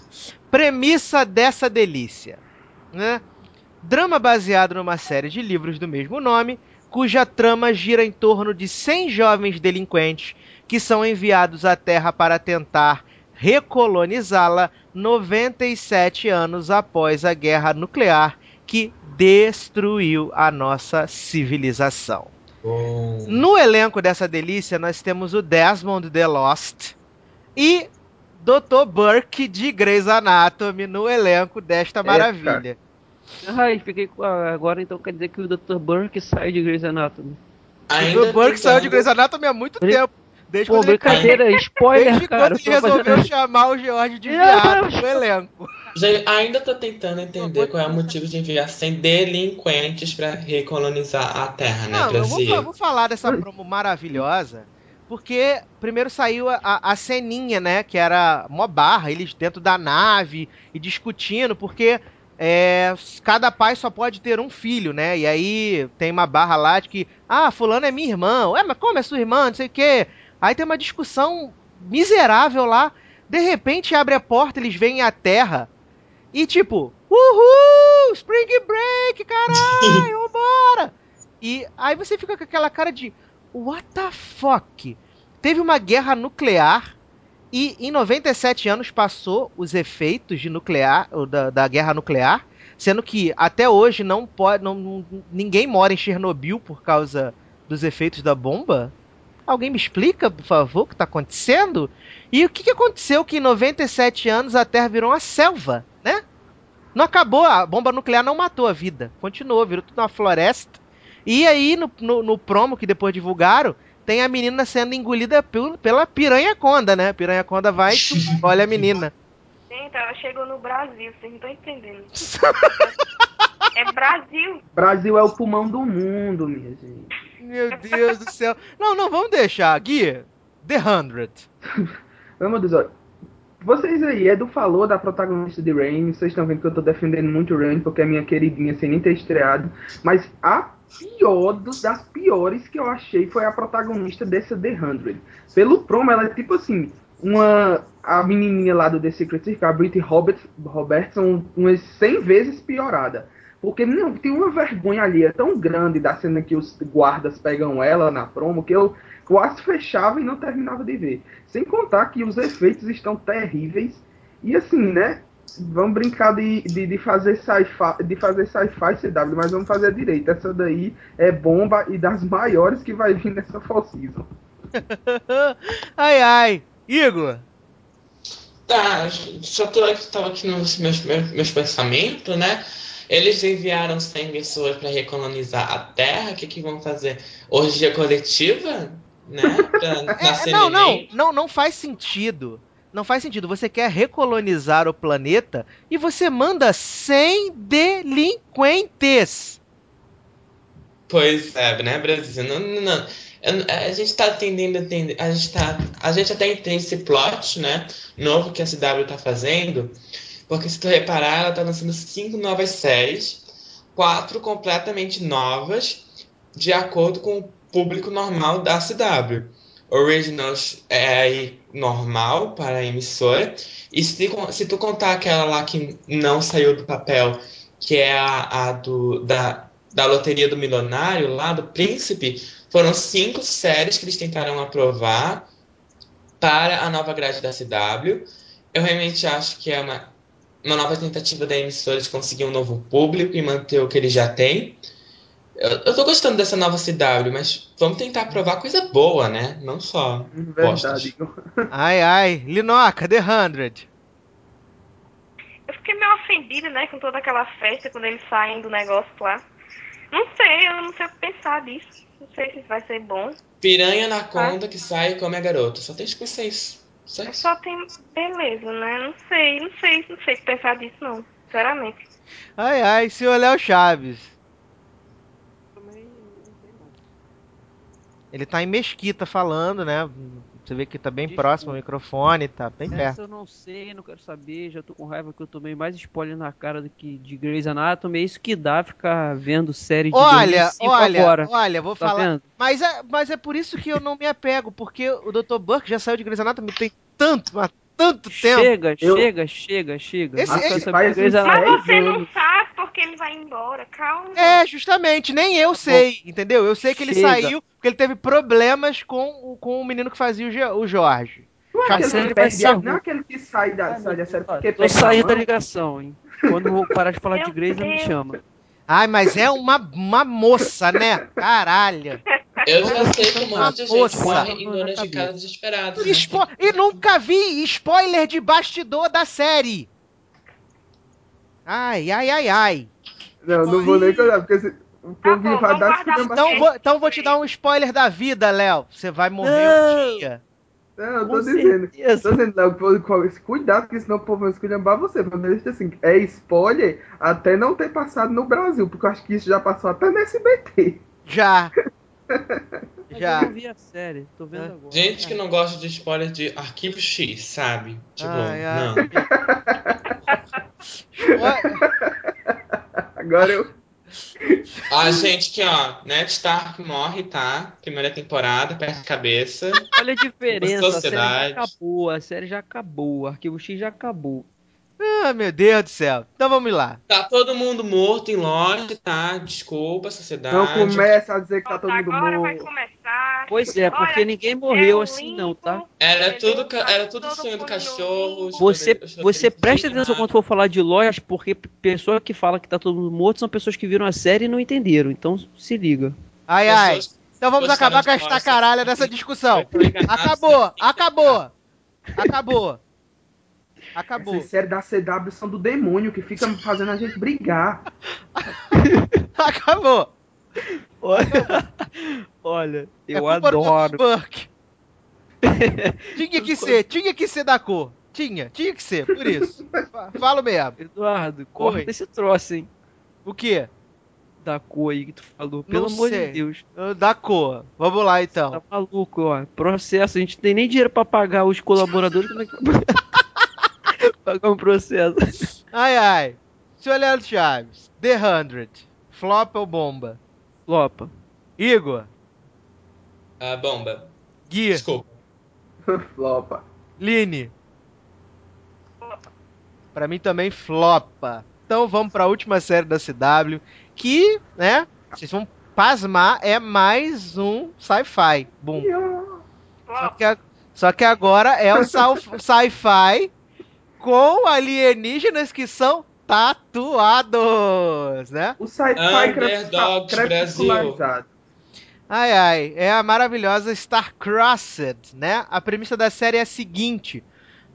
Premissa dessa delícia, né? Drama baseado numa série de livros do mesmo nome, cuja trama gira em torno de 100 jovens delinquentes que são enviados à Terra para tentar recolonizá-la 97 anos após a guerra nuclear que destruiu a nossa civilização. No elenco dessa delícia, nós temos o Desmond The Lost e Dr. Burke de Grey's Anatomy no elenco desta maravilha. Ai, fiquei com. Agora então quer dizer que o Dr. Burke sai de Grey's Anatomy. o Dr. Burke saiu de Grey's Anatomy há muito Ele... tempo. Desde Pô, quando ele- brincadeira, spoiler, Desde cara. quando ele resolveu chamar o George de viado no elenco. Ainda tô tentando entender qual é o motivo de enviar 100 delinquentes pra recolonizar a Terra, né, Não, eu vou, Brasil? fa- vou falar dessa promo maravilhosa, porque primeiro saiu a, a ceninha, né, que era mó barra, eles dentro da nave e discutindo, porque é, cada pai só pode ter um filho, né, e aí tem uma barra lá de que, ah, fulano é minha irmã, ué, mas como é sua irmã, não sei o quê. Aí tem uma discussão miserável lá, de repente abre a porta, eles veem a Terra, e tipo, uhul, Spring Break, caralho, vambora! E aí você fica com aquela cara de What the fuck? Teve uma guerra nuclear e em 97 anos passou os efeitos de nuclear, da, da guerra nuclear, sendo que até hoje não pode, não- ninguém mora em Chernobyl por causa dos efeitos da bomba. Alguém me explica, por favor, o que está acontecendo? E o que, que aconteceu que em 97 anos a Terra virou uma selva, né? Não acabou, a bomba nuclear não matou a vida. Continuou, virou tudo uma floresta. E aí, no, no, no promo que depois divulgaram, tem a menina sendo engolida pel- pela piranha conda, né? A piranha conda vai e olha a menina. Gente, ela chegou no Brasil, vocês não estão entendendo. é Brasil. Brasil é o pulmão do mundo, minha gente. Meu Deus do céu. Não, não, vamos deixar. Gui, The Hundred. Meu Deus, olha. Vocês aí, Edu falou da protagonista de Rain, vocês estão vendo que eu tô defendendo muito Rain, porque é minha queridinha sem nem ter estreado. Mas a pior das piores que eu achei foi a protagonista dessa The Hundred. Pelo promo, ela é tipo assim, uma. A menininha lá do The Secret Circle, a Britney Robert, Robertson, umas 100 vezes piorada. Porque não, tem uma vergonha ali, é tão grande da cena que os guardas pegam ela na promo que eu quase fechava e não terminava de ver. Sem contar que os efeitos estão terríveis. E assim, né? Vamos brincar de, de, de fazer sci-fi, de fazer sci-fi CW, mas vamos fazer direito. Essa daí é bomba e das maiores que vai vir nessa fall season. ai, ai. Igor. Tá, só tô aqui, tava aqui nos meus, meus, meus pensamentos, né? Eles enviaram 100 pessoas para recolonizar a Terra. O que, que vão fazer? Orgia coletiva? Né? Pra É, nascer não, não, não, não faz sentido. não faz sentido. Você quer recolonizar o planeta e você manda 100 delinquentes. Pois é, né, Brasil? Não, não, não. Eu- A gente tá tendendo a gente, tá, a gente até entende esse plot, né? Novo que a CW tá fazendo. Porque se tu reparar, ela tá lançando cinco novas séries, quatro completamente novas, de acordo com o público normal da CW. Originals é normal para a emissora. E se, tu- se tu contar aquela lá que não saiu do papel, que é a, a do, da, da Loteria do Milionário, lá do Príncipe, foram cinco séries que eles tentaram aprovar para a nova grade da CW. Eu realmente acho que é uma, uma nova tentativa da emissora de conseguir um novo público e manter o que eles já têm. Eu, eu tô gostando dessa nova CW, mas vamos tentar aprovar coisa boa, né? Não só. Verdade. Ai, ai. Linoca, The 100. Eu fiquei meio ofendida, né, com toda aquela festa quando eles saem do negócio lá. Não sei, eu não sei o que pensar disso. Não sei se vai ser bom. Piranha na conta que sai e come a garota. Só tem que pensar isso. Só isso. Só tem beleza, né? Não sei, não sei, não sei o que pensar disso, não. Sinceramente. Ai, ai, senhor Léo Chaves. Ele tá em Mesquita falando, né? Você vê que tá bem Desculpa. próximo ao microfone, tá bem perto. Essa eu não sei, não quero saber, já tô com raiva que eu tomei mais spoiler na cara do que de Grey's Anatomy. É isso que dá ficar vendo série de Olha, 2005 olha, agora. olha, vou Tá falar. vendo? Mas é, mas é por isso que eu não me apego, porque o Dr. Burke já saiu de Grey's Anatomy tem tanto, tanto tempo. Chega, Eu- chega, chega, chega. Esse- quero esse de Grey's uns Mas você não sabe porque ele vai embora. Calma. É, justamente, nem eu sei, entendeu? Eu sei que ele Chega. saiu porque ele teve problemas com, o- com o menino que fazia o, Ge- o Jorge. Não é aquele que vai perde a, não é aquele que sai da, sai da série porque Tô saindo da ligação, hein? Quando eu vou parar de falar de Meu Grey's, não me chama. Ai, mas é uma, uma moça, né? Caralho. Eu já sei que um monte de gente morre em donas de casa desesperadas. né? Spo- E nunca vi spoiler de bastidor da série. Ai, ai, ai, ai. Não, não vou nem contar, porque se, o Tá povo bom, vai vamos dar guardar esculhamba- Então vou, então vou te dar um spoiler da vida, Léo. Você vai morrer Não. um dia. Não, eu tô Com dizendo. certeza. Tô dizendo, Léo, cuidado, porque senão o povo vai esculhambar você. Deixa assim, é spoiler até não ter passado no Brasil, porque eu acho que isso já passou até no SBT. Já. Já. Eu vi a série, tô vendo É. agora. Gente que não gosta de spoiler de arquivo X, sabe? Tipo, Ai, ai. não. Agora eu. Ah, gente, que ó, Ned Stark morre, tá? Primeira temporada, perde a cabeça. Olha a diferença, a série já acabou, a série já acabou, o Arquivo X já acabou. Ah, meu Deus do céu. Então vamos lá. Tá todo mundo morto em loja, tá? Desculpa, sociedade. Não começa a dizer que tá todo mundo Agora vai morto. começar. Pois é, porque Olha, ninguém morreu é assim não, tá? Era tudo, ca- Tá era tudo sonho do cachorro. Você, você presta atenção quando for falar de lojas, porque pessoa que fala que tá todo mundo morto são pessoas que viram a série e não entenderam. Então se liga. Ai, ai. Então vamos acabar com esta caralha dessa discussão. Acabou, acabou. Acabou. Acabou. Essas séries da CW são do demônio que fica fazendo a gente brigar. Acabou. Olha, olha É eu do adoro. Burke. tinha que ser, tinha que ser da cor. Tinha, tinha que ser, por isso. Fa- Falo mesmo. Eduardo, corta Oi. esse troço, hein? O quê? Da cor aí que tu falou. Pelo Não amor sei. de Deus. Ah, Da cor. Vamos lá Tá então. maluco, ó. Processo. A gente não tem nem dinheiro pra pagar os colaboradores. Como é que pagar um processo? Ai, ai. Senhor Leandro Chaves. The 100. Flop ou bomba? Lopa. Igor. Ah, bomba. Gui. Desculpa. Flopa. Line. Pra mim também flopa. Então vamos pra última série da CW, que, né, vocês vão pasmar, é mais um sci-fi. Boom. Só que, a- só que agora é o sci- sci-fi com alienígenas que são tatuados, né? O sci-fi Underdogs crepuscularizado. Ai, ai, é a maravilhosa Star-Crossed, né? A premissa da série é a seguinte: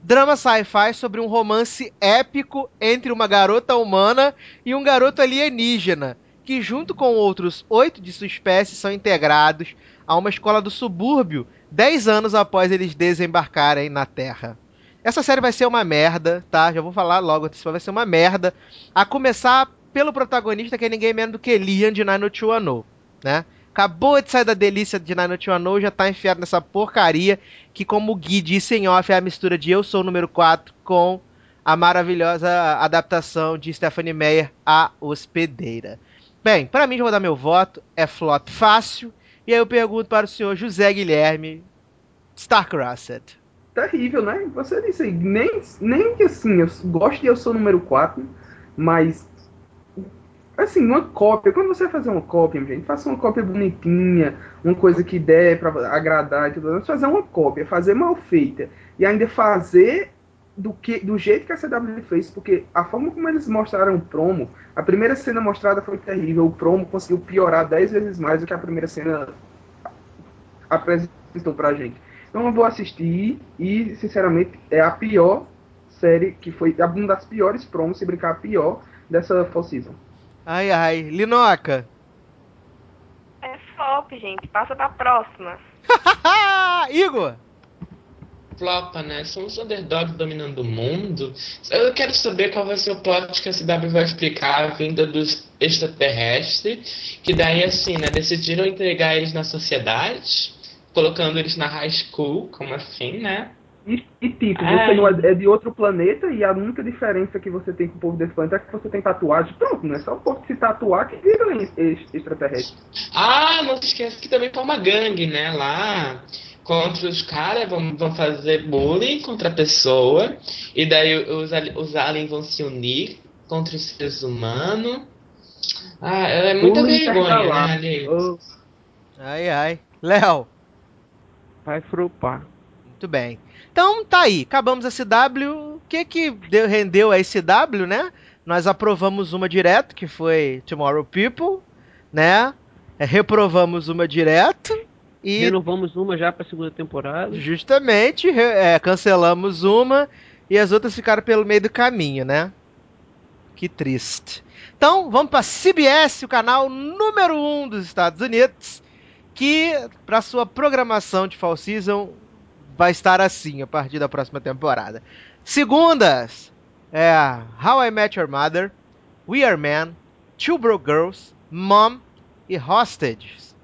drama sci-fi sobre um romance épico entre uma garota humana e um garoto alienígena, que junto com outros oito de sua espécie são integrados a uma escola do subúrbio, dez anos após eles desembarcarem na Terra. Essa série vai ser uma merda, tá? Já vou falar logo, vai ser uma merda. A começar pelo protagonista, que é ninguém menos do que Liam de 90210, né? Acabou de sair da delícia de 90210, já tá enfiado nessa porcaria, que como o Gui disse em off, é a mistura de Eu Sou o Número 4 com a maravilhosa adaptação de Stephanie Meyer, A Hospedeira. Bem, para mim, já vou dar meu voto, é flop fácil, e aí eu pergunto para o senhor José Guilherme, Starcrossed. Terrível, né? Você disse, nem, nem que assim, eu gosto de Eu Sou Número 4, mas assim, uma cópia, quando você fazer uma cópia, gente, faça uma cópia bonitinha, uma coisa que der para agradar e tudo mais, fazer uma cópia, fazer mal feita e ainda fazer do que do jeito que a CW fez, porque a forma como eles mostraram o promo, a primeira cena mostrada foi terrível, o promo conseguiu piorar 10 vezes mais do que a primeira cena apresentou pra gente. Então eu vou assistir e, sinceramente, é a pior série que foi, uma das piores promos, se brincar, a pior dessa Fall Season. Ai, ai. Linoca. É flop, gente. Passa pra próxima. Igor. Flopa, né? São os underdogs dominando o mundo. Eu quero saber qual vai ser o plot que a CW vai explicar a vinda dos extraterrestres. Que daí, assim, né? Decidiram entregar eles na sociedade, colocando eles na high school, como assim, né? E, e tipo, você não é, é, de outro planeta e a única diferença que você tem com o povo desse planeta é que você tem tatuagem. Pronto, não é só o povo se tatuar que vira extraterrestre. Ah, não se esqueça que também foi uma gangue, né? Lá contra os caras, vão, vão fazer bullying contra a pessoa, e daí os, os aliens vão se unir contra os seres humanos. Ah, é muita bullying vergonha, né, ali? Oh. Ai, ai. Léo. Vai frupar. Muito bem. Então tá aí, acabamos a CW. O que que deu, rendeu a CW, né? Nós aprovamos uma direto, que foi Tomorrow People, né? É, reprovamos uma direto e renovamos uma já para segunda temporada. Justamente, é, cancelamos uma e as outras ficaram pelo meio do caminho, né? Que triste. Então, vamos para CBS, o canal número 1 um dos Estados Unidos, que para sua programação de Fall Season vai estar assim a partir da próxima temporada. Segundas é How I Met Your Mother, We Are Men, Two Broke Girls, Mom e Hostages.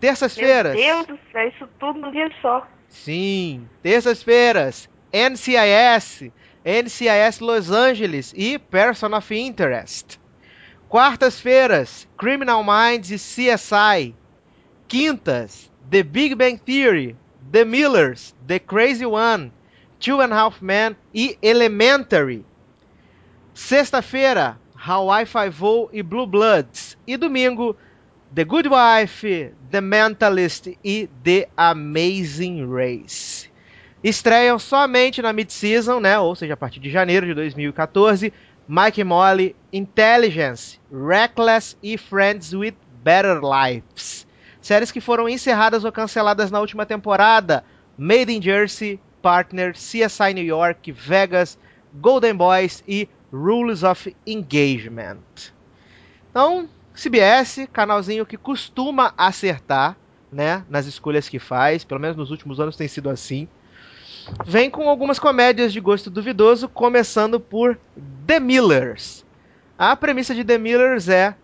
Terças-feiras. Meu Deus do céu, isso tudo num dia só. Sim, terças-feiras. NCIS, NCIS Los Angeles e Person of Interest. Quartas-feiras, Criminal Minds e CSI. Quintas, The Big Bang Theory, The Millers, The Crazy One, Two and a Half Men e Elementary. Sexta-feira, Hawaii Five-O e Blue Bloods. E domingo, The Good Wife, The Mentalist e The Amazing Race. Estreiam somente na mid-season, né? Ou seja, a partir de janeiro de 2014, Mike Molly, Intelligence, Reckless e Friends with Better Lives. Séries que foram encerradas ou canceladas na última temporada: Made in Jersey, Partner, CSI New York, Vegas, Golden Boys e Rules of Engagement. Então, CBS, canalzinho que costuma acertar, né, nas escolhas que faz, pelo menos nos últimos anos tem sido assim. Vem com algumas comédias de gosto duvidoso, começando por The Millers. A premissa de The Millers é,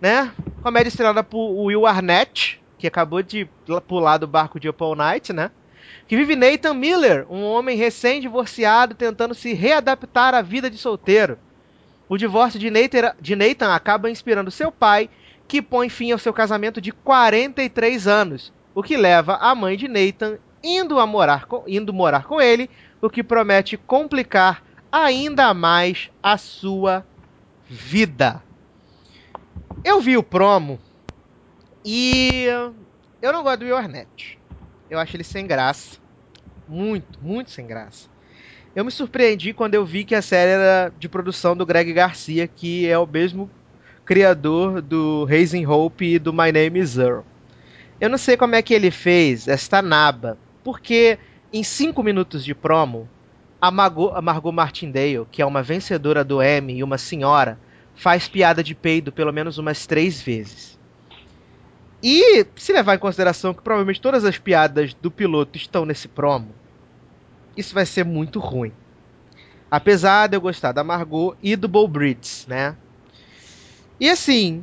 né, comédia estrelada por Will Arnett, que acabou de pular do barco de Up All Night, né? Que vive Nathan Miller, um homem recém-divorciado tentando se readaptar à vida de solteiro. O divórcio de Nathan, de Nathan acaba inspirando seu pai, que põe fim ao seu casamento de 43 anos, o que leva a mãe de Nathan indo, a morar, com, indo morar com ele, o que promete complicar ainda mais a sua vida. Eu vi o promo e eu não gosto do Will Arnett. Eu acho ele sem graça. Muito, muito sem graça. Eu me surpreendi quando eu vi que a série era de produção do Greg Garcia, que é o mesmo criador do Raising Hope e do My Name is Earl. Eu não sei como é que ele fez esta naba, porque em cinco minutos de promo, a Margot, a Margot Martindale, que é uma vencedora do Emmy e uma senhora, faz piada de peido pelo menos umas três vezes. E se levar em consideração que provavelmente todas as piadas do piloto estão nesse promo, isso vai ser muito ruim. Apesar de eu gostar da Margot e do Bo Brits, né? E assim,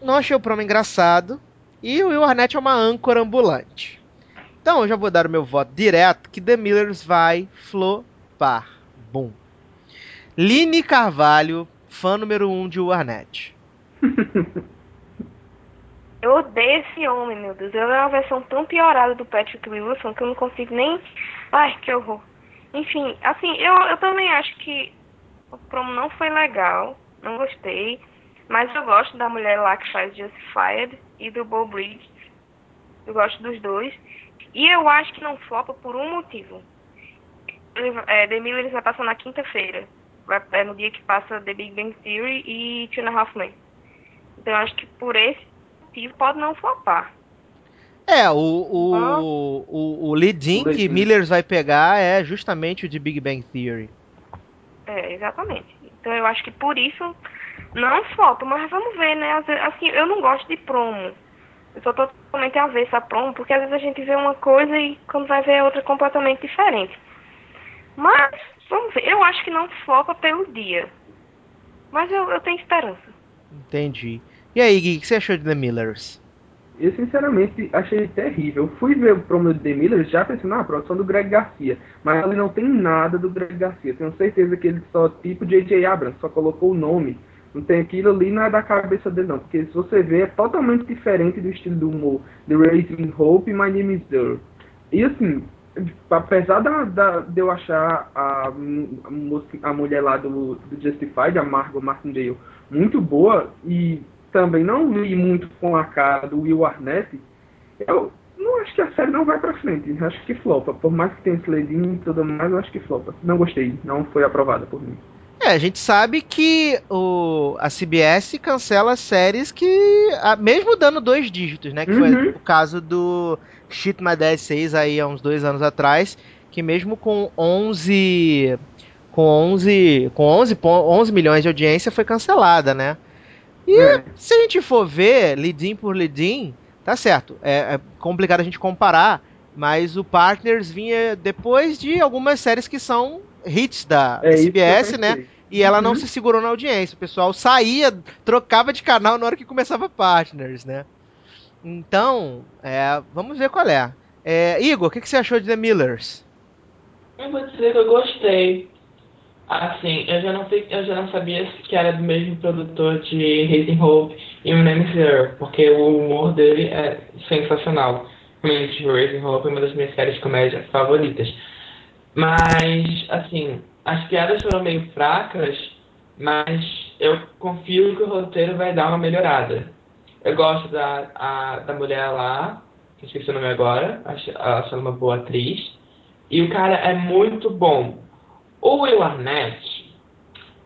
não achei o promo engraçado. E o Will Arnett é uma âncora ambulante. Então eu já vou dar o meu voto direto que The Millers vai flopar. Bom. Line Carvalho, fã número 1 um de Will Arnett. Eu odeio esse homem, meu Deus. Ele é uma versão tão piorada do Patrick Wilson que eu não consigo nem. Ai, que horror. Enfim, assim, eu, eu também acho que o promo não foi legal. Não gostei. Mas eu gosto da mulher lá que faz Justified e do Bo Bridges. Eu gosto dos dois. E eu acho que não flopa por um motivo. Ele, é, The vai passar na quinta-feira. É no dia que passa The Big Bang Theory e Two and Half. Então eu acho que por esse motivo pode não flopar. É, o, o, o, o lead-in que. Millers vai pegar é justamente o de Big Bang Theory. É, exatamente. Então eu acho que por isso não flopa, mas vamos ver, né? Assim, eu não gosto de promo. Eu sou totalmente avessa a promo, porque às vezes a gente vê uma coisa e quando vai ver é outra completamente diferente. Mas, vamos ver. Eu acho que não flopa pelo dia. Mas eu, eu tenho esperança. Entendi. E aí, Gui, o que você achou de The Millers? Eu sinceramente achei terrível. Fui ver o promo de The Miller já pensando, ah, a produção do Greg Garcia. Mas ele não tem nada do Greg Garcia. Tenho certeza que ele só, tipo J.J. Abrams, só colocou o nome. Não tem aquilo ali, não é da cabeça dele não. Porque se você ver, é totalmente diferente do estilo do humor de Raising Hope e My Name is Earl. E assim, apesar da, da- de eu achar a, a mulher lá do, do Justified, a Margot Martindale, muito boa, e também não vi muito com a cara do Will Arnett, eu não acho que a série não vai pra frente. Acho que flopa. Por mais que tenha esse ledinho e tudo mais, eu acho que flopa. Não gostei. Não foi aprovada por mim. É, a gente sabe que o, a CBS cancela séries que, ah, mesmo dando dois dígitos, né? Que foi Uhum. o caso do Shit My Dad 6 aí há uns dois anos atrás, que mesmo com 11 com 11 com 11, pon- 11 milhões de audiência foi cancelada, né? E É. se a gente for ver lead-in por lead-in, tá certo. É, é complicado a gente comparar, mas o Partners vinha depois de algumas séries que são hits da É eu CBS, né? E ela não Uhum. se segurou na audiência. O pessoal saía, trocava de canal na hora que começava Partners, né? Então, é, vamos ver qual é. É, Igor, o que, que você achou de The Millers? Eu vou dizer que eu gostei. Assim, eu já não, eu já não sabia que era do mesmo produtor de Raising Hope e O Name Earl, porque o humor dele é sensacional. Realmente, Raising Hope é uma das minhas séries de comédia favoritas. Mas, assim, as piadas foram meio fracas, mas eu confio que o roteiro vai dar uma melhorada. Eu gosto da, a, da mulher lá, que esqueci o nome agora, acho, ela uma boa atriz. E o cara é muito bom. O Will Arnett,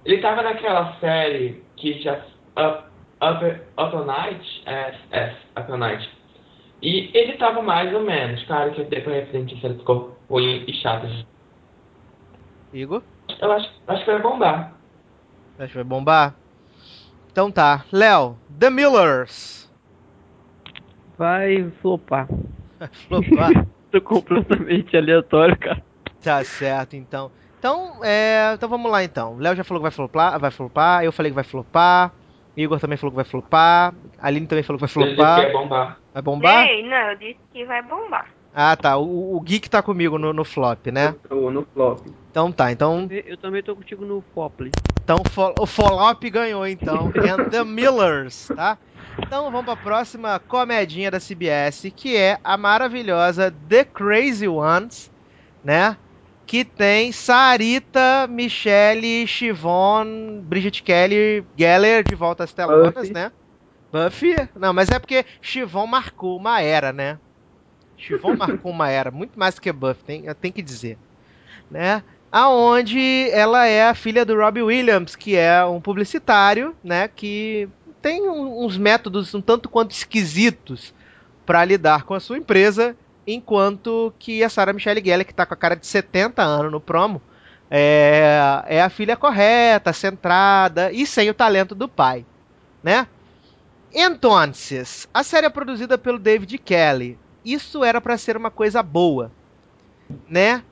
ele tava naquela série que já. Up, Up, Up All Night? É, é, Up All Night. E ele tava mais ou menos. Claro que depois referente a série ficou ruim e chata. Igor? Eu acho, acho que vai bombar. Acho que vai bombar? Então tá. Léo, The Millers. Vai flopar. Flopar. Tô completamente aleatório, cara. Tá certo, então. Então, é, então vamos lá então. Léo já falou que vai flopar, vai flopar, eu falei que vai flopar, Igor também falou que vai flopar, Aline também falou que vai Eu disse que flopar. ia bombar. Vai bombar? Ei, não, eu disse que vai bombar. Ah, tá. O, o Geek tá comigo no, no flop, né? Eu tô no flop. Então tá. Então, Eu também tô contigo no Fopley. então fo- o flop ganhou, então. And the Millers, tá? Então vamos pra próxima comedinha da CBS, que é a maravilhosa The Crazy Ones, né? Que tem Sarita, Michelle, Chivon, Bridget Kelly, Geller de volta às telonas, né? Buffy? Não, mas é porque Chivon marcou uma era, né? Chivon marcou uma era, muito mais que Buffy, tem, tenho que dizer. Né? Aonde ela é a filha do Robbie Williams, que é um publicitário, né? Que tem uns métodos um tanto quanto esquisitos para lidar com a sua empresa, enquanto que a Sarah Michelle Gellar, que tá com a cara de 70 anos no promo, é, é a filha correta, centrada e sem o talento do pai, né? Entonces, a série é produzida pelo David Kelly. Isso era para ser uma coisa boa, né?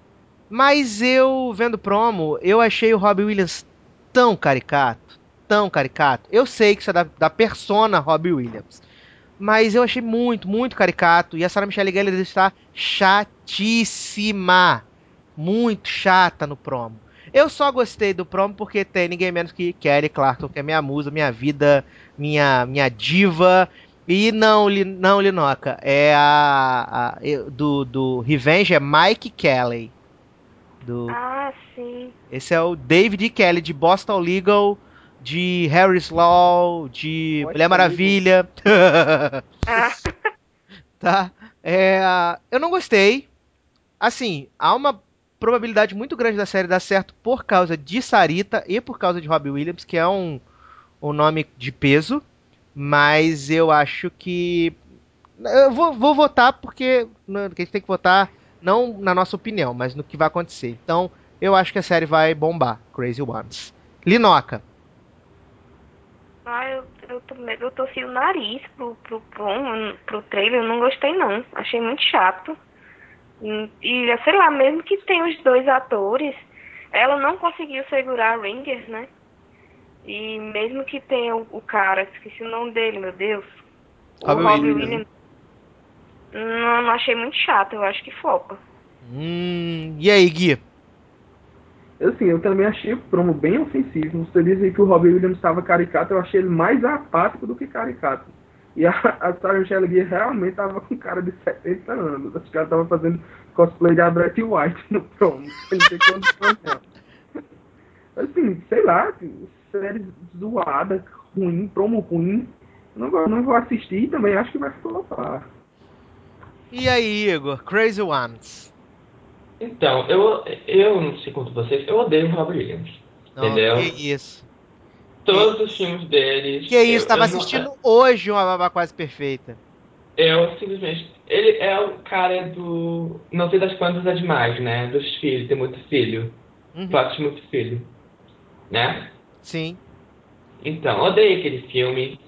Mas eu, vendo promo, eu achei o Robbie Williams tão caricato, tão caricato. Eu sei que isso é da, da persona Robbie Williams. Mas eu achei muito, muito caricato. E a Sarah Michelle Gellar está chatíssima. Muito chata no promo. Eu só gostei do promo porque tem ninguém menos que Kelly Clarkson, que é minha musa, minha vida, minha, minha diva. E não, não Linoca, é a, a- do, do Revenge é Mike Kelly. Do, Ah, sim. esse é o David Kelly de Boston Legal, de Harris Law, de Boston Mulher Maravilha. Ah, tá? É, eu não gostei. Assim, há uma probabilidade muito grande da série dar certo por causa de Sarita e por causa de Robbie Williams, que é um, um nome de peso. Mas eu acho que. Eu vou, vou votar porque que a gente tem que votar não na nossa opinião, mas no que vai acontecer. Então, eu acho que a série vai bombar. Crazy Ones. Linoca. Ah eu, eu, eu torci o nariz pro, pro, pro, pro trailer, eu não gostei não. Achei muito chato. E, sei lá, mesmo que tenha os dois atores, ela não conseguiu segurar a Ringer, né? E mesmo que tenha o, o cara, esqueci o nome dele, meu Deus. Robbie o Robbie Williams. Williams. Não, não achei muito chato, eu acho que foca. Hum, e aí, Gui? Assim, eu também achei o promo bem ofensivo. Você dizia que o Robbie Williams estava caricato, eu achei ele mais apático do que caricato. E a, a Sarah Michelle Gellar realmente estava com cara de 70 anos. Acho que ela estava fazendo cosplay da Bret White no promo. Sem ter condições, não. Assim, sei lá, série zoada, ruim, promo ruim. Não vou, não vou assistir também, acho que vai flopar. E aí, Igor? Crazy Ones. Então, eu, eu não sei quanto vocês, eu odeio o Robbie Williams. Não, Entendeu? que isso. Todos os filmes deles. Que isso, eu, tava eu não- assistindo hoje uma babá quase perfeita. Eu simplesmente. Ele é o cara do. Não sei das quantas é demais, né? Dos filhos, tem muito filho. Uhum, Fatos muito filho. Né? Sim. Então, odeio aquele filme.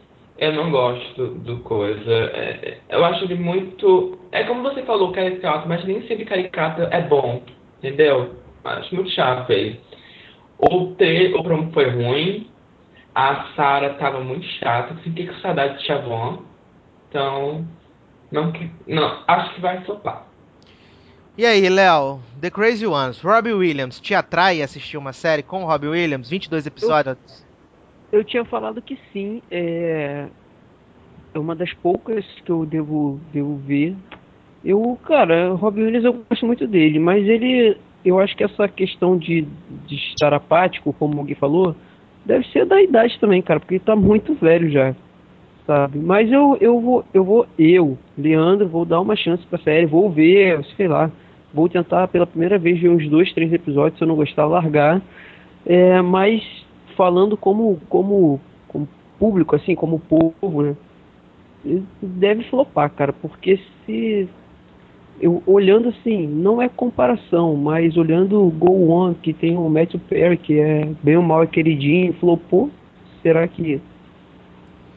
Eu não gosto do coisa. É, é, eu acho ele muito. É como você falou, caricato, mas nem sempre caricato é bom. Entendeu? Acho muito chato ele. O, tre o promo foi ruim. A Sarah tava muito chata. Fiquei com saudade de Chavon. Então. Não, não, acho que vai flopar. E aí, Léo? The Crazy Ones. Robbie Williams te atrai assistir uma série com Robbie Williams? 22 episódios? Eu tinha falado que sim, é, é uma das poucas que eu devo, devo ver. Eu, cara, Robin Williams eu gosto muito dele, mas ele, eu acho que essa questão de, de estar apático, como Gui falou, deve ser da idade também, cara, porque ele tá muito velho já, sabe? Mas eu, eu vou, eu vou, eu, Leandro, vou dar uma chance pra série, vou ver, sei lá, vou tentar pela primeira vez ver uns dois, três episódios, se eu não gostar, largar. É, mas falando como, como, como público, assim, como povo, né? Deve flopar, cara, porque se. Eu, olhando assim, não é comparação, mas olhando o Go On, que tem o Matthew Perry, que é bem ou mal é queridinho, flopou, será que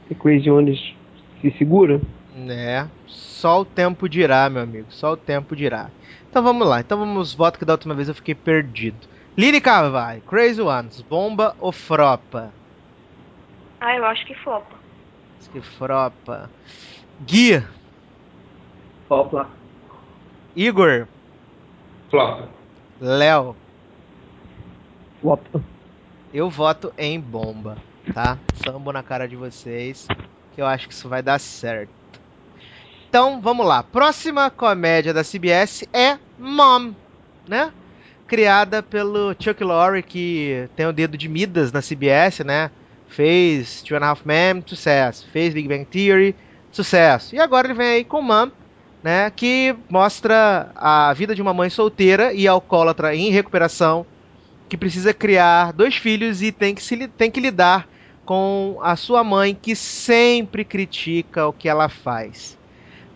The Crazy Ones se segura? Né? Só o tempo dirá, meu amigo. Só o tempo dirá. Então vamos lá. Então vamos voto que da última vez eu fiquei perdido. Lili Carvalho, Crazy Ones, bomba ou fropa? Ah, eu acho que foca. Diz que fropa. Gui, Opla. Igor, Flopa. Léo, Flop. eu voto em bomba, tá? Sambo na cara de vocês, que eu acho que isso vai dar certo. Então, vamos lá. Próxima comédia da CBS é Mom, né? Criada pelo Chuck Lorre, que tem o dedo de Midas na CBS, né? Fez Two and a Half Men, sucesso. Fez Big Bang Theory, sucesso. E agora ele vem aí com Mom, né? Que mostra a vida de uma mãe solteira e alcoólatra em recuperação, que precisa criar dois filhos e tem que, se, tem que lidar com a sua mãe, que sempre critica o que ela faz.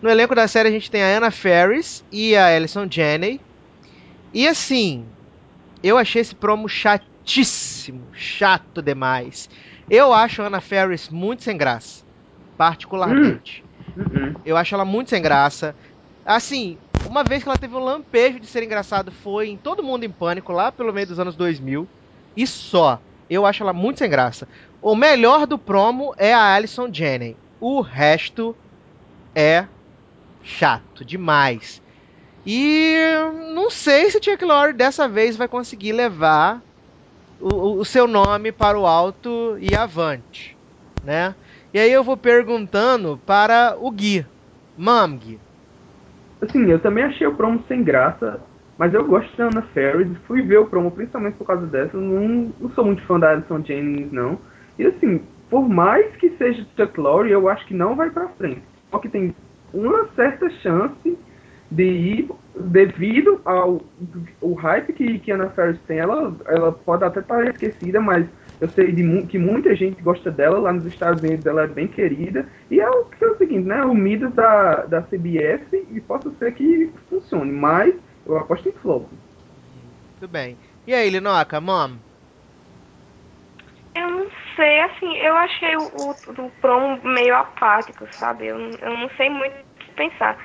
No elenco da série a gente tem a Anna Ferris e a Alison Janney. E assim, eu achei esse promo chatíssimo, chato demais. Eu acho a Anna Ferris muito sem graça, particularmente. Uhum. Eu acho ela muito sem graça. Assim, Uma vez que ela teve um lampejo de ser engraçado foi em Todo Mundo em Pânico, lá pelo meio dos anos 2000. E só. Eu acho ela muito sem graça. O melhor do promo é a Alison Janney. O resto é chato demais. E não sei se Chuck Lorre dessa vez vai conseguir levar o, o seu nome para o alto e avante, né? E aí eu vou perguntando para o Gui. Mam, Gui. Assim, eu também achei o promo sem graça, mas eu gosto da Anna Ferris. Fui ver o promo principalmente por causa dessa. Não, não sou muito fã da Alison Jennings, não. E assim, por mais que seja Chuck Lorre, eu acho que não vai pra frente. Só que tem uma certa chance de ir devido ao o hype que, que a Anna Ferris tem. Ela, ela pode até estar esquecida, mas eu sei de mu que muita gente gosta dela. Lá nos Estados Unidos ela é bem querida. E é o, que é o seguinte, né? O Midas da, da CBS e possa ser que funcione. Mas eu aposto em flop. Tudo bem. E aí, Linoca, mom? Eu não sei, assim, eu achei o, o, o promo meio apático, sabe? Eu, eu não sei muito o que pensar.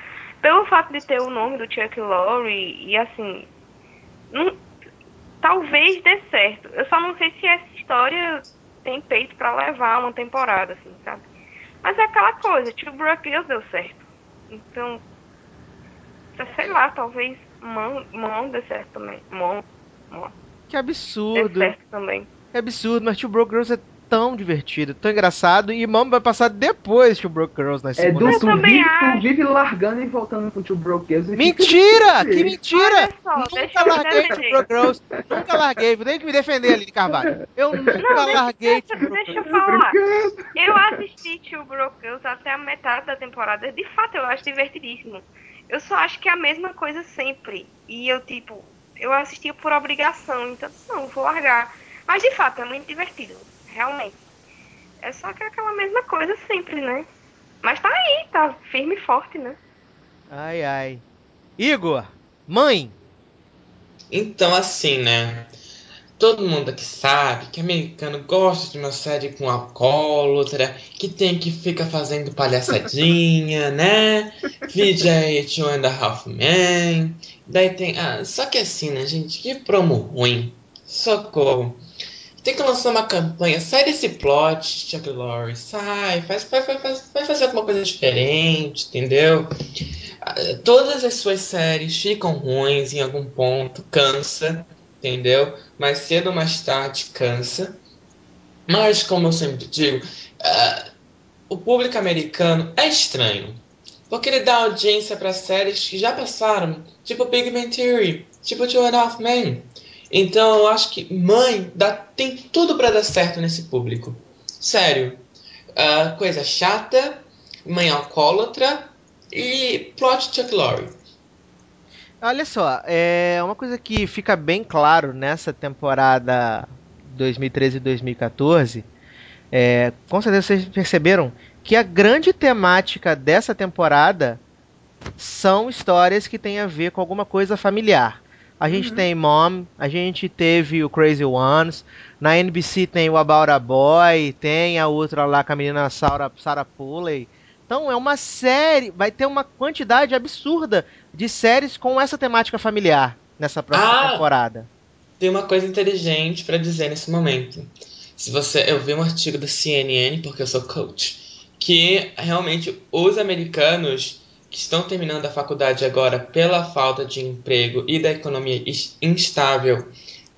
Pelo fato de ter o nome do Chuck Lorre e assim. Não, talvez dê certo. Eu só não sei se essa história tem peito pra levar uma temporada, assim, sabe? Mas é aquela coisa, Two Broke Girls deu certo. Então, sei lá, talvez Mão, mão dê certo também. Mão, mão. Que Dê absurdo. certo também. Que absurdo, mas Two Broke Girls é tão divertido, tão engraçado. E Mom vai passar depois de Two Broke Girls na É, segunda. do, Eu tu, também vive, tu vive largando e voltando pro Two Broke Girls. fica Mentira! Que mentira! Só, Nunca larguei. Two Broke Girls. Nunca larguei. Tem que me defender, Aline Carvalho. Eu nunca Não, larguei deixa, Two Broke deixa eu falar. Eu assisti Two Broke Girls até a metade da temporada. De fato, eu acho divertidíssimo. Eu só acho que é a mesma coisa sempre. E eu, tipo, eu assistia por obrigação. Então, não, vou largar. Mas, de fato, é muito divertido. Realmente. É só que é aquela mesma coisa sempre, né? Mas tá aí, tá firme e forte, né? Ai, ai. Igor, mãe. Então, assim, né? Todo mundo aqui sabe que americano gosta de uma série com alcoólatra, que tem que fica fazendo palhaçadinha, né? VJ Two and a Half Men. Daí tem. Ah, só que assim, né, gente? Que promo ruim. Socorro. Tem que lançar uma campanha. Sai desse plot, Chuck Lorre. Sai, faz, faz, faz, vai fazer alguma coisa diferente, entendeu? Ah, Todas as suas séries ficam ruins em algum ponto, cansa, entendeu? Mais cedo ou mais tarde cansa. Mas, como eu sempre digo, ah, o público americano é estranho. Porque ele dá audiência para séries que já passaram, tipo Big Bang Theory, tipo Two and Half Men. Então eu acho que Mãe dá, tem tudo para dar certo nesse público. Sério. Ah, coisa chata, Mãe alcoólatra e plot Chuck Lorre. Olha só, é uma coisa que fica bem claro nessa temporada 2013 e 2014. É, com certeza vocês perceberam que a grande temática dessa temporada são histórias que têm a ver com alguma coisa familiar. A gente tem Mom, a gente teve o Crazy Ones, na NBC tem o About a Boy, tem a outra lá com a menina Sarah, Sarah Pulley. Então é uma série, vai ter uma quantidade absurda de séries com essa temática familiar nessa próxima Ah! temporada. Tem uma coisa inteligente para dizer nesse momento. Se você, eu vi um artigo da CNN, porque eu sou coach, que realmente os americanos que estão terminando a faculdade agora pela falta de emprego e da economia instável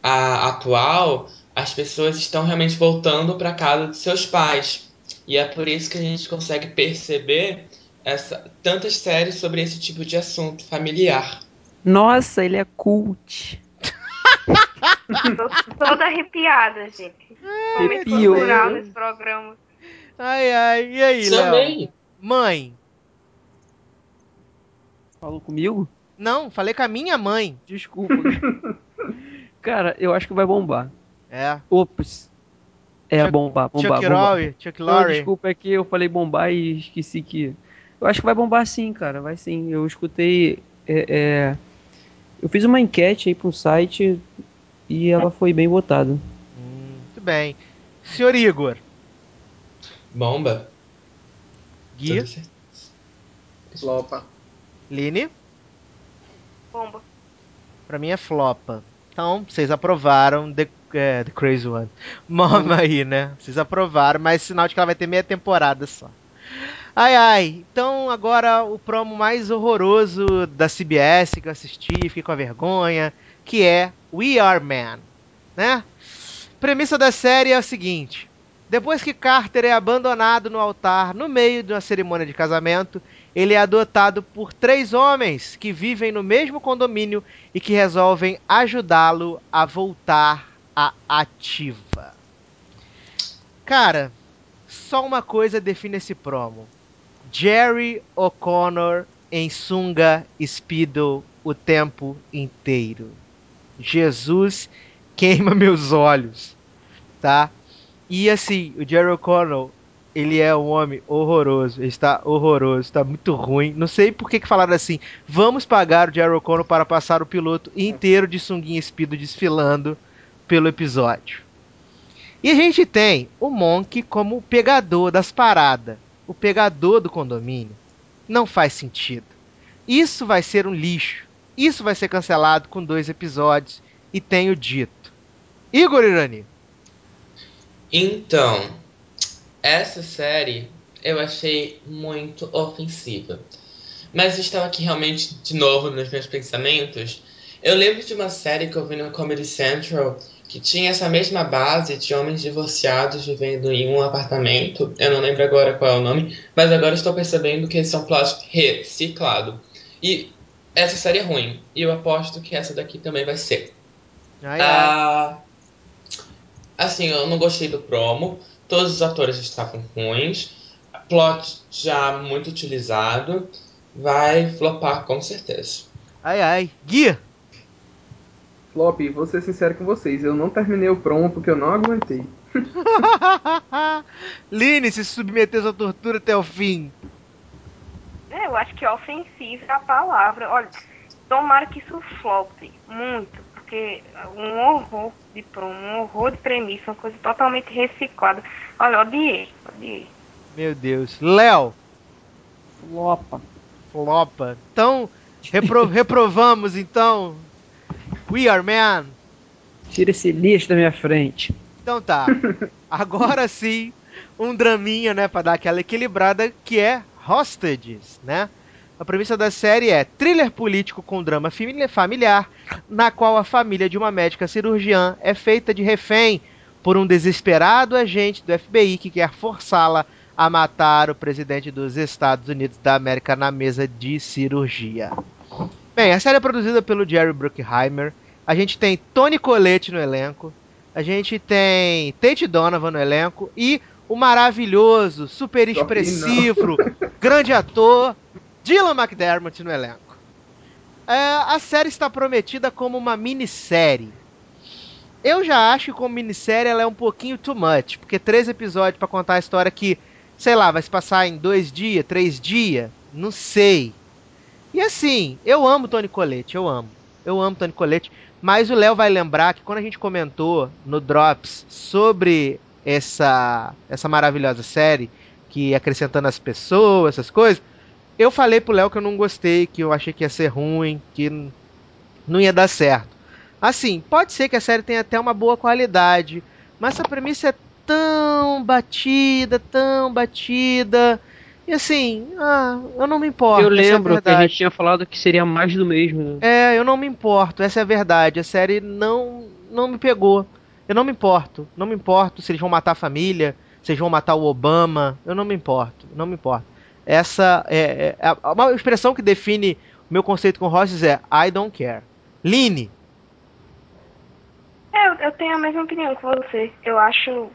a- atual, as pessoas estão realmente voltando para casa de seus pais. E é por isso que a gente consegue perceber essa, tantas séries sobre esse tipo de assunto familiar. Nossa, ele é cult. Tô toda arrepiada, gente. Momento cultural nesse programa. Ai, ai, e aí, Léo? Também. Mãe. Falou comigo? Não, falei com a minha mãe. Desculpa. Cara, eu acho que vai bombar. É. Ops. É, Chuck- bombar, bombar, Chuck bombar. Lorre, Chuck Não, Lorre. desculpa, é que eu falei bombar e esqueci que. Eu acho que vai bombar sim, cara. Vai sim. Eu escutei. é, é, Eu fiz uma enquete aí pra um site e ela foi bem votada. Hum, muito bem. Senhor Igor. Bomba. Gui. Tudo certo. Flopa. Line. Bomba. Pra mim é flopa. Então, vocês aprovaram The, é, The Crazy One. Mama aí, né? Vocês aprovaram, mas sinal de que ela vai ter meia temporada só. Ai, ai. Então, agora o promo mais horroroso da CBS que eu assisti, fiquei com a vergonha, que é We Are Man, né? Premissa da série é o seguinte: depois que Carter é abandonado no altar no meio de uma cerimônia de casamento, ele é adotado por três homens que vivem no mesmo condomínio e que resolvem ajudá-lo a voltar à ativa. Cara, só uma coisa define esse promo: Jerry O'Connor em sunga Speedo o tempo inteiro. Jesus queima meus olhos, tá? E assim, o Jerry O'Connell, ele é um homem horroroso, ele está horroroso, está muito ruim. Não sei por que, que falaram assim, vamos pagar o Jerry O'Connell para passar o piloto inteiro de sunguinha espido desfilando pelo episódio. E a gente tem o Monk como pegador das paradas, o pegador do condomínio. Não faz sentido. Isso vai ser um lixo. Isso vai ser cancelado com dois episódios e tenho dito. Igor Irani. Então, essa série eu achei muito ofensiva. Mas estava aqui realmente de novo nos meus pensamentos. Eu lembro de uma série que eu vi no Comedy Central que tinha essa mesma base de homens divorciados vivendo em um apartamento. Eu não lembro agora qual é o nome, mas agora estou percebendo que esse é um plot reciclado. E essa série é ruim. E eu aposto que essa daqui também vai ser. Ai, ai. Ah, assim, eu não gostei do promo. Todos os atores estavam ruins. Plot já muito utilizado. Vai flopar com certeza. ai, ai. Guia. Flop, vou ser sincero com vocês, eu não terminei o promo porque eu não aguentei. Line se submeteu à tortura até o fim. É, eu acho que ofensiva é a palavra. Olha, tomara que isso flope muito, porque um horror de promo, um horror de premissa, uma coisa totalmente reciclada. Olha, odiei, odiei. Meu Deus. Léo. Flopa. Flopa. Então, repro- reprovamos então. We are man. Tira esse lixo da minha frente. Então tá. Agora sim, um draminha, né, pra dar aquela equilibrada, que é Hostages, né? A premissa da série é thriller político com drama famili- familiar, na qual a família de uma médica cirurgiã é feita de refém por um desesperado agente do FBI que quer forçá-la a matar o presidente dos Estados Unidos da América na mesa de cirurgia. Bem, a série é produzida pelo Jerry Bruckheimer. A gente tem Tony Collette no elenco. A gente tem Tate Donovan no elenco. E o maravilhoso, super expressivo, grande ator Dylan McDermott no elenco. É, a série está prometida como uma minissérie. Eu já acho que como minissérie ela é um pouquinho too much, porque três episódios para contar a história que, sei lá, vai se passar em dois dias, três dias, não sei. E assim, eu amo Tony Colette, eu amo. Eu amo Tony Colette, mas o Léo vai lembrar que quando a gente comentou no Drops sobre essa essa maravilhosa série, que acrescentando as pessoas, essas coisas, eu falei pro Léo que eu não gostei, que eu achei que ia ser ruim, que não ia dar certo. Assim, pode ser que a série tenha até uma boa qualidade, mas essa premissa é tão batida, tão batida. E assim, ah, eu não me importo. eu é lembro que a gente tinha falado que seria mais do mesmo. né? É, eu não me importo, essa é a verdade. A série não não me pegou. Eu não me importo. Não me importo se eles vão matar a família, se eles vão matar o Obama. Eu não me importo. Não me importo. Essa é, é- é- uma expressão que define o meu conceito com Rosses é I don't care. Line, É, eu, eu tenho a mesma opinião que você. Eu acho,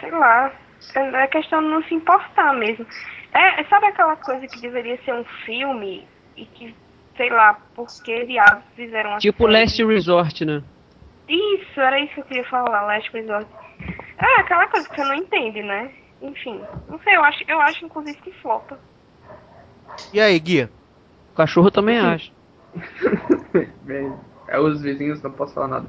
sei lá, é é questão de não se importar mesmo. É, sabe aquela coisa que deveria ser um filme e que, sei lá, por que diabos fizeram uma Tipo série? Last Resort, né? Isso, era isso que eu queria falar, Last Resort. É, aquela coisa que você não entende, né? Enfim, não sei, eu acho, eu acho inclusive que flopa. e aí, Gui? O cachorro também acha. É, é, os vizinhos, não posso falar nada.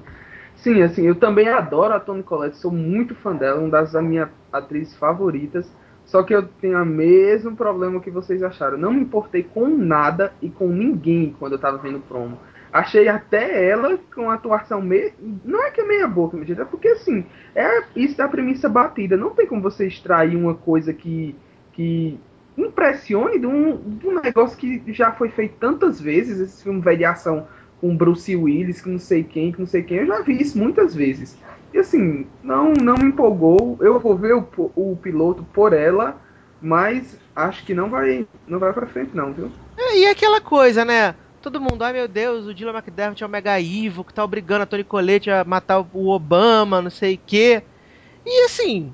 Sim, assim, eu também adoro a Toni Collette, sou muito fã dela, uma das minhas atrizes favoritas. Só que eu tenho o mesmo problema que vocês acharam. Não me importei com nada e com ninguém quando eu tava vendo o promo. Achei até ela com a atuação meio. Não é que é meia boca, jeito, é porque assim, é isso da premissa batida. Não tem como você extrair uma coisa que. que impressione de um, de um negócio que já foi feito tantas vezes, esse filme velho ação com Bruce Willis, que não sei quem, que não sei quem, eu já vi isso muitas vezes. E assim, não, não me empolgou. Eu vou ver o, o piloto por ela, mas acho que não vai, não vai pra frente, não, viu? É, e aquela coisa, né? Todo mundo, ai meu Deus, o Dylan McDermott é o mega evil que tá obrigando a Tony Colette a matar o Obama, não sei o quê. E assim,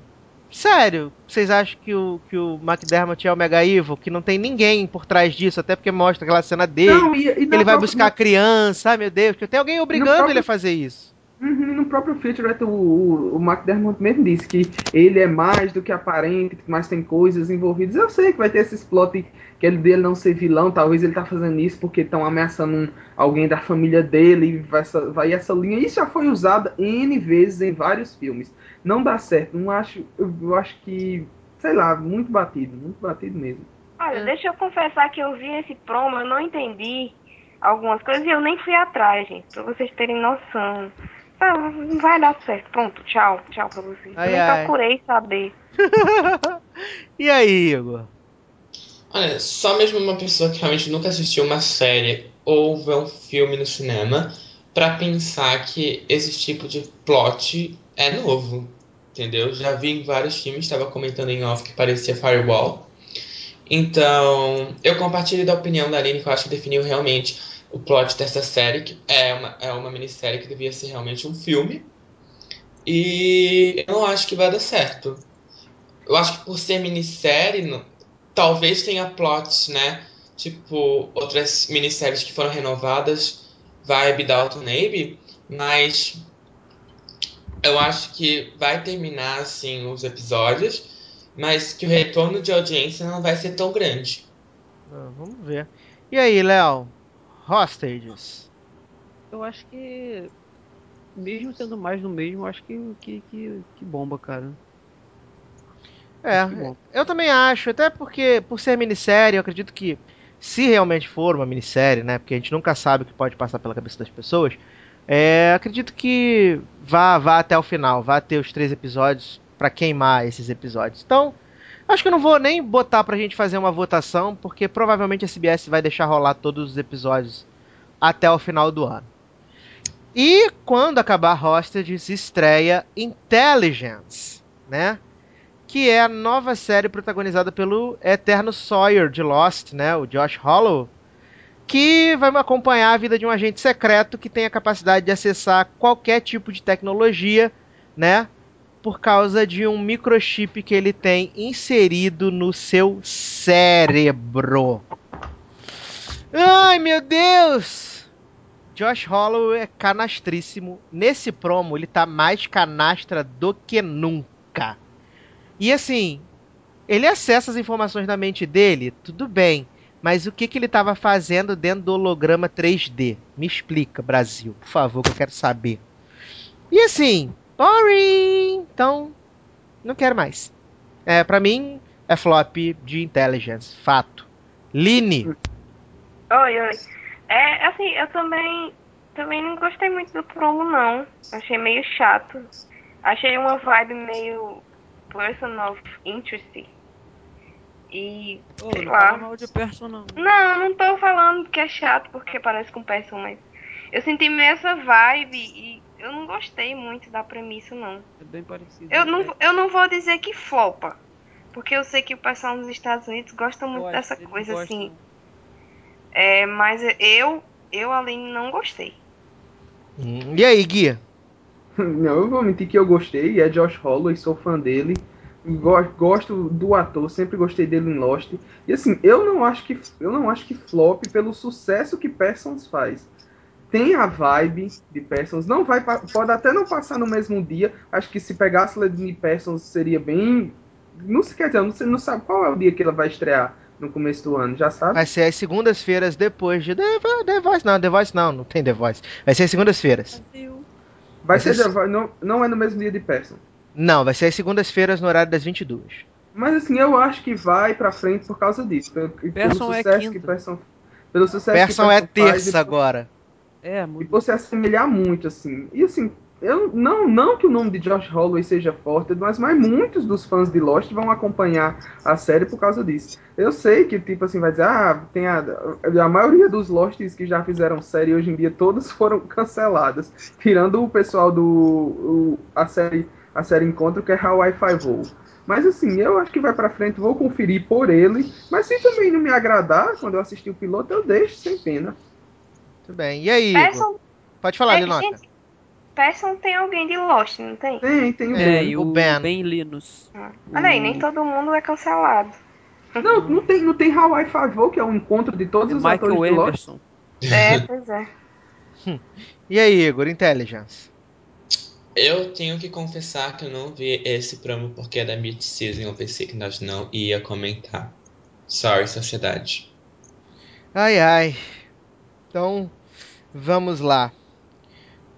sério, vocês acham que o, que o McDermott é o mega evil? Que não tem ninguém por trás disso, até porque mostra aquela cena dele, Não, e- e ele vai própria- buscar a criança, ai meu Deus, que tem alguém obrigando próprio- ele a fazer isso. Uhum, no próprio featurette, o, o, o McDermott mesmo disse que ele é mais do que aparente, mas tem coisas envolvidas. Eu sei que vai ter esses plot que ele dele não ser vilão, talvez ele tá fazendo isso porque estão ameaçando um- alguém da família dele, e vai essa, vai essa linha. Isso já foi usado N vezes em vários filmes. Não dá certo, não acho, eu, acho que, sei lá, muito batido, muito batido mesmo. Olha, deixa eu confessar que eu vi esse promo, eu não entendi algumas coisas e eu nem fui atrás, gente, pra vocês terem noção. Ah, não vai dar certo. Pronto, tchau, tchau pra vocês. Ai, eu nem procurei saber. e aí, Igor? Olha, só mesmo uma pessoa que realmente nunca assistiu uma série ou vê um filme no cinema pra pensar que esse tipo de plot é novo, entendeu? Já vi em vários filmes, estava comentando em off que parecia Firewall. Então, eu compartilho da opinião da Aline que eu acho que definiu realmente o plot dessa série, que é uma, é uma minissérie que devia ser realmente um filme. E eu não acho que vai dar certo. Eu acho que por ser minissérie, talvez tenha plots, né? Tipo, outras minisséries que foram renovadas, Vibe, Dalton Abbey, mas eu acho que vai terminar, assim, os episódios, mas que o retorno de audiência não vai ser tão grande. Ah, vamos ver. E aí, Léo? Hostages. Eu acho que. Mesmo sendo mais do mesmo, eu acho que, que, que, que bomba, cara. É, eu também acho, até porque, por ser minissérie, eu acredito que, se realmente for uma minissérie, né, porque a gente nunca sabe o que pode passar pela cabeça das pessoas, é, acredito que vá, vá até o final, vá ter os três episódios pra queimar esses episódios. Então, acho que eu não vou nem botar pra gente fazer uma votação, porque provavelmente a CBS vai deixar rolar todos os episódios até o final do ano. E quando acabar Hostages, estreia Intelligence, né? Que é a nova série protagonizada pelo eterno Sawyer de Lost, né, o Josh Hollow, que vai acompanhar a vida de um agente secreto que tem a capacidade de acessar qualquer tipo de tecnologia, né, por causa de um microchip que ele tem inserido no seu cérebro. Ai, meu Deus! Josh Hollow é canastríssimo. Nesse promo, ele tá mais canastra do que nunca. E assim, ele acessa as informações da mente dele, tudo bem. Mas o que, que ele estava fazendo dentro do holograma 3D? Me explica, Brasil, por favor, que eu quero saber. E assim, boring! Então, não quero mais. É, pra mim, é flop de intelligence, fato. Line, Oi, oi. É, assim, eu também, também não gostei muito do promo, não. Achei meio chato. Achei uma vibe meio person of interest. E, Ô, sei não lá. fala mal de person, não. Não, não tô falando que é chato porque parece com person, mas eu senti meio essa vibe e eu não gostei muito da premissa, não. É bem parecido. Eu não, É, eu não vou dizer que flopa, porque eu sei que o pessoal nos Estados Unidos gosta muito dessa coisa gostam. assim. É, mas eu, eu Aline, não gostei. Hum, e aí, Gui? Não, eu vou mentir que eu gostei, é Josh Holloway, sou fã dele. Go- Gosto do ator, sempre gostei dele em Lost. E assim, eu não acho que eu não acho que flop pelo sucesso que Persons faz. Tem a vibe de Persons, não vai pode até não passar no mesmo dia. Acho que se pegasse Ledine Persons seria bem não se quer dizer, não, sei- não sabe qual é o dia que ela vai estrear no começo do ano, já sabe? Vai ser as segundas-feiras depois de The, The Voice. Não, The Voice não, não tem The Voice. Vai ser as segundas-feiras. Brasil. Vai ser Voice, não, não é no mesmo dia de Persons. Não, vai ser as segundas-feiras no horário das 22. Mas assim, eu acho que vai pra frente por causa disso. Pelo, é sucesso quinta. que Person, pelo sucesso Person que é faz terça e- agora. É É, E muito. por se assemelhar muito, assim. E assim, eu não, não que o nome de Josh Holloway seja forte, mas, mas muitos dos fãs de Lost vão acompanhar a série por causa disso. Eu sei que, tipo assim, vai dizer, ah, tem a, a maioria dos Losts que já fizeram série hoje em dia, todas foram canceladas. Tirando o pessoal do. o- a série a série Encontro, que é Hawaii Five-O. Mas assim, eu acho que vai pra frente, vou conferir por ele. Mas se também não me agradar, quando eu assistir o piloto, eu deixo sem pena. Tudo bem. E aí? Peçam, Pode falar, é, Linoca. Peçam tem alguém de Lost, não tem? Tem, tem o É, Ben. e o o Ben. Ben Linus. Ah, Olha aí, nem todo mundo é cancelado. Não, não tem, não tem Hawaii Five-O, que é o encontro de todos É os Michael atores de Lost. É, pois é. E aí, Igor? Intelligence. Eu tenho que confessar que eu não vi esse promo porque é da mid-season. Eu pensei que nós não ia comentar. Sorry, sociedade. Ai, ai. Então, vamos lá.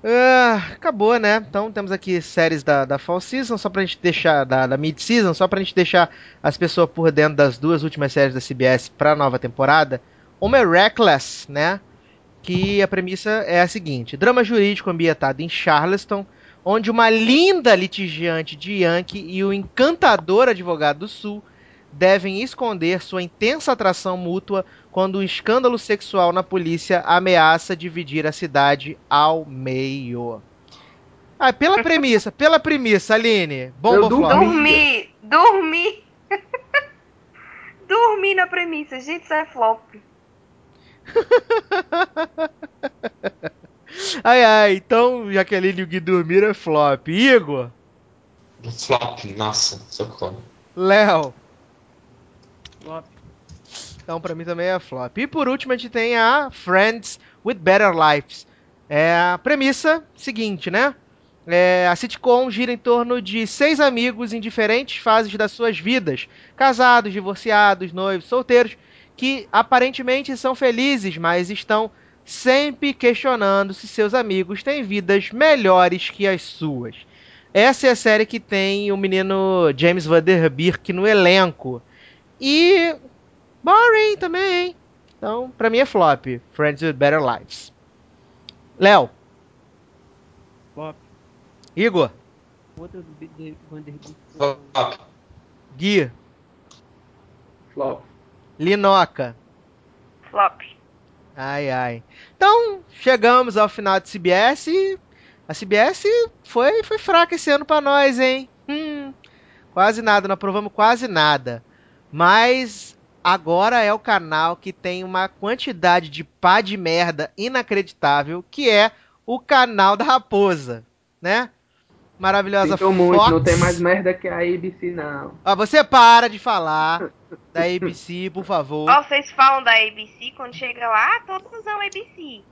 Ah, acabou, né? Então temos aqui séries da, da Fall Season, só pra gente deixar, da, da Mid Season, só pra gente deixar as pessoas por dentro das duas últimas séries da CBS pra nova temporada. Uma é Reckless, né? Que a premissa é a seguinte: drama jurídico ambientado em Charleston, onde uma linda litigiante de Yankee e o encantador advogado do Sul devem esconder sua intensa atração mútua quando um escândalo sexual na polícia ameaça dividir a cidade ao meio. Ah, pela premissa, pela premissa, Aline. Bomba Eu. Dormir, dormir. dormir na premissa. Gente, isso é flop. Ai, ai, então Jaqueline e o Gui dormiram é flop. Igor, Flop, nossa, socorro. Léo. Flop. Então, pra mim também é flop. E por último, a gente tem a Friends with Better Lives. É a premissa seguinte, né? É, a sitcom gira em torno de seis amigos em diferentes fases das suas vidas: casados, divorciados, noivos, solteiros, que aparentemente são felizes, mas estão sempre questionando se seus amigos têm vidas melhores que as suas. Essa é a série que tem o menino James Van Der Beek no elenco. E Boring também, hein? Então, pra mim é flop. Friends with Better Lives. Léo, Flop. Igor, Outra do Vanderbilt. Flop. Gui, Flop. Linoca. Flop. Ai, ai. Então, chegamos ao final de CBS a CBS foi, foi fraca esse ano pra nós, hein? Hum, quase nada, não aprovamos quase nada. Mas agora é o canal que tem uma quantidade de pá de merda inacreditável, que é o canal da Raposa, né? Maravilhosa Sinto muito, Fox. não tem mais merda que a ABC, não. Ah, você para de falar da ABC, por favor, Ó, vocês falam da ABC, quando chega lá, ah, todos usam ABC.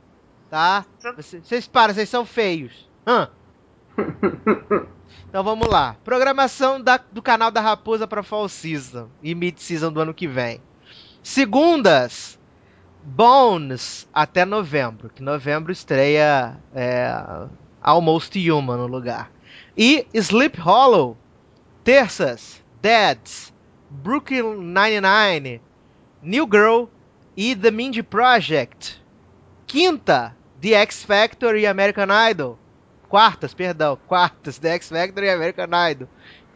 tá? Você- Vocês param, vocês são feios. Hã? Então vamos lá. Programação da- do canal da Raposa para Fall Season e Mid Season do ano que vem. Segundas, Bones até novembro, que novembro estreia é, Almost Human no lugar. E Sleep Hollow, terças, Dads, Brooklyn Nine-Nine, New Girl e The Mindy Project. Quinta, The X Factor e American Idol. Quartas, perdão, quartas, The X Factor e American Idol.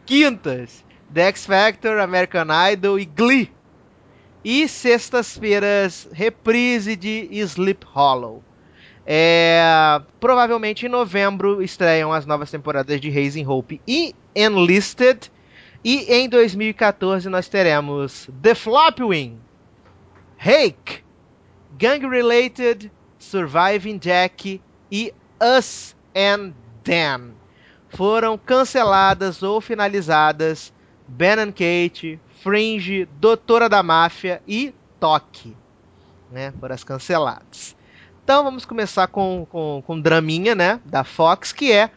Quintas, The X Factor, American Idol e Glee. E sextas-feiras, reprise de Sleep Hollow. É, provavelmente em novembro estreiam as novas temporadas de Raising Hope e Enlisted. E em 2014 nós teremos The Flopwing, Hake, Gang Related, Surviving Jack e Us and Them. Foram canceladas ou finalizadas Ben and Kate, Fringe, Doutora da Máfia e Toque. Né, foram as canceladas. Então vamos começar com, com, com draminha, né? Da Fox, que é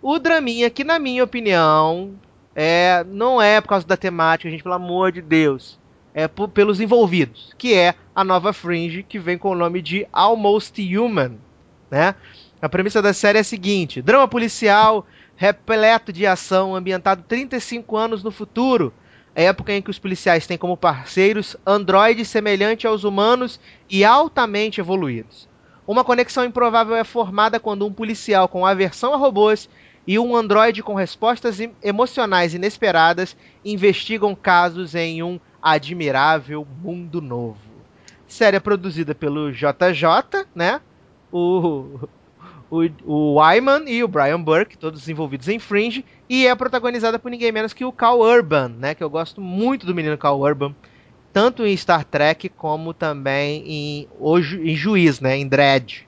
o draminha que, na minha opinião, é, não é por causa da temática, gente, pelo amor de Deus. É por- pelos envolvidos, que é a nova Fringe, que vem com o nome de Almost Human, né? A premissa da série é a seguinte: drama policial repleto de ação, ambientado 35 anos no futuro, época em que os policiais têm como parceiros androides semelhantes aos humanos e altamente evoluídos. Uma conexão improvável é formada quando um policial com aversão a robôs e um androide com respostas em- emocionais inesperadas investigam casos em um admirável mundo novo. Série produzida pelo JJ, né? O, o, o Wyman e o Brian Burke, todos envolvidos em Fringe, e é protagonizada por ninguém menos que o Cal Urban, né? Que eu gosto muito do menino Cal Urban, tanto em Star Trek como também em, o Ju- em Juiz, né? Em Dredd.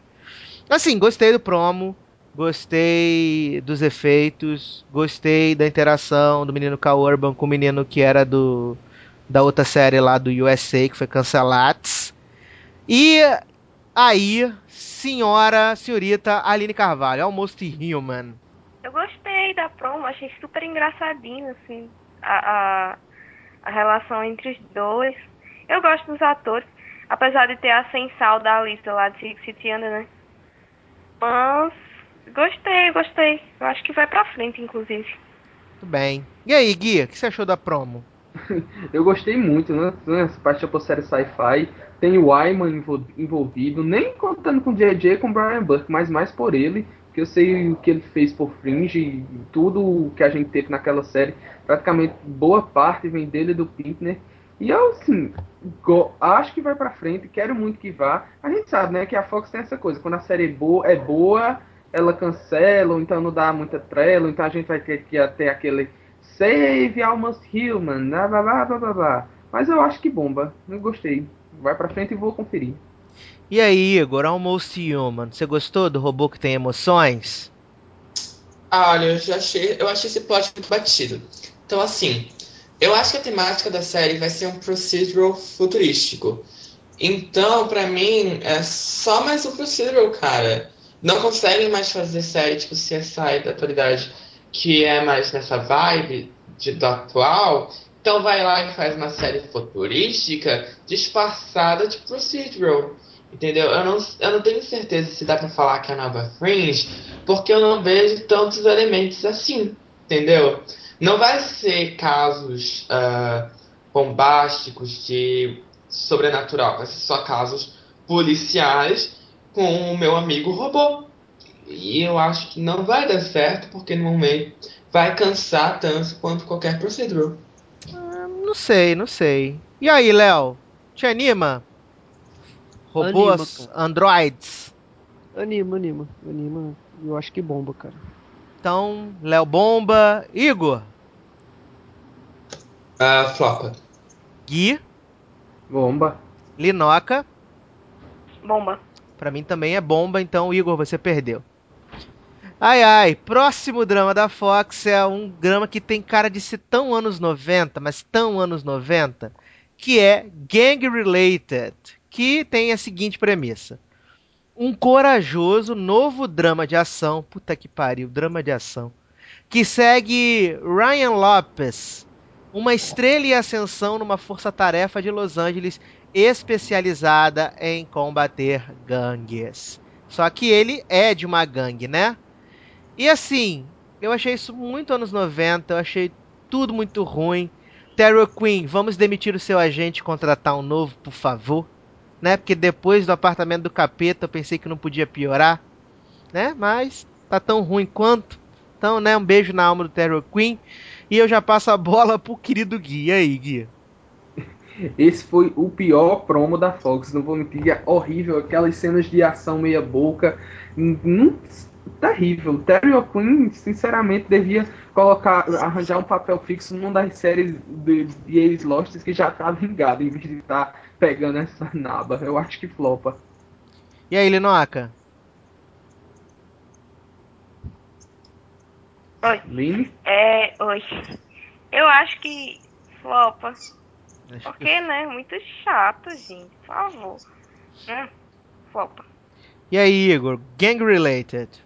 Assim, gostei do promo, gostei dos efeitos, gostei da interação do menino Cal Urban com o menino que era do da outra série lá do USA que foi cancelados. E aí, senhora, senhorita Aline Carvalho, Almost Human. Eu gostei da promo, achei super engraçadinho, assim, a, a, a relação entre os dois. Eu gosto dos atores, apesar de ter a sensal da lista lá de Six City Under, né? Mas gostei, gostei. Eu acho que vai pra frente, inclusive. Tudo bem. E aí, Gui, o que você achou da promo? Eu gostei muito, né? Essa parte da série sci-fi. Tem o Wyman envol- envolvido, nem contando com o JJ com o Brian Burke, mas mais por ele, que eu sei o que ele fez por Fringe e tudo o que a gente teve naquela série. Praticamente boa parte vem dele do Pinkner. E eu, assim, acho que vai pra frente, quero muito que vá. A gente sabe, né, que a Fox tem essa coisa, quando a série é boa, é boa ela cancela, ou então não dá muita trela, então a gente vai ter que ter aquele Save Almost Human, blá blá blá blá blá. Mas eu acho que bomba, eu gostei. Vai pra frente e vou conferir. E aí, Igor, Almost Human, você gostou do robô que tem emoções? Ah, olha, eu já achei, eu achei esse plot muito batido. Então, assim, eu acho que a temática da série vai ser um procedural futurístico. Então, pra mim, é só mais um procedural, cara. Não conseguem mais fazer série tipo CSI da atualidade, que é mais nessa vibe de, do atual. Então vai lá e faz uma série futurística disfarçada de procedural. Entendeu? Eu não, eu não tenho certeza se dá pra falar que é a nova Fringe, porque eu não vejo tantos elementos assim. Entendeu? Não vai ser casos ah, bombásticos de sobrenatural, vai ser só casos policiais com o meu amigo robô. E eu acho que não vai dar certo, porque no momento vai cansar tanto quanto qualquer procedural. Não sei, não sei. E aí, Léo? Te anima? Robôs, Anima, androids. Anima, anima, anima. Eu acho que bomba, cara. Então, Léo Bomba, Igor, Ah, flopa. Gui, Bomba. Linoca. Bomba. Pra mim também é bomba, então, Igor, você perdeu. Ai, ai, próximo drama da Fox é um drama que tem cara de ser tão anos 90, mas tão anos 90, que é Gang Related, que tem a seguinte premissa. Um corajoso novo drama de ação, puta que pariu, drama de ação, que segue Ryan Lopes, uma estrela em ascensão numa força-tarefa de Los Angeles especializada em combater gangues. Só que ele é de uma gangue, né? E assim, eu achei isso muito anos 90, eu achei tudo muito ruim. Terror Queen, vamos demitir o seu agente e contratar um novo, por favor. Né? Porque depois do apartamento do capeta eu pensei que não podia piorar. Né? Mas tá tão ruim quanto. Então, né, um beijo na alma do Terror Queen. E eu já passo a bola pro querido Gui. E aí, Gui? Esse foi o pior promo da Fox, não vou mentir, é horrível, aquelas cenas de ação meia boca, hum, terrível. Terry O'Quinn, sinceramente, devia colocar, arranjar um papel fixo numa das séries de, de ex Lost que já tá vingado, em vez de estar pegando essa naba. Eu acho que flopa. E aí, Linoca? Oi. Lini? É, oi. Eu acho que flopa. Acho que- Porque, né? Muito chato, gente. Por favor. Né? Flopa. E aí, Igor? Gang Related.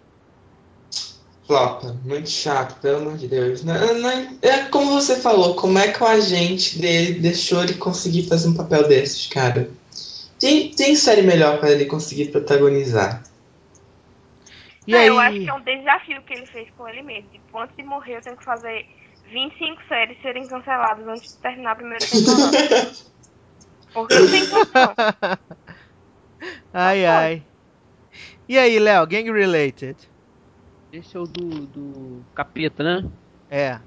Flopa, muito chato, pelo amor de Deus. Não, não- é como você falou, como é que o agente dele deixou ele conseguir fazer um papel desses, cara? Tem, tem série melhor pra ele conseguir protagonizar. E Não, aí? Eu acho que é um desafio que ele fez com ele mesmo. Tipo, antes de morrer, eu tenho que fazer 25 séries serem canceladas antes de terminar a primeira temporada. Porque não tem condição. ai, ai. E aí, Léo, Gang Related? Esse é o do, do capeta, né? É.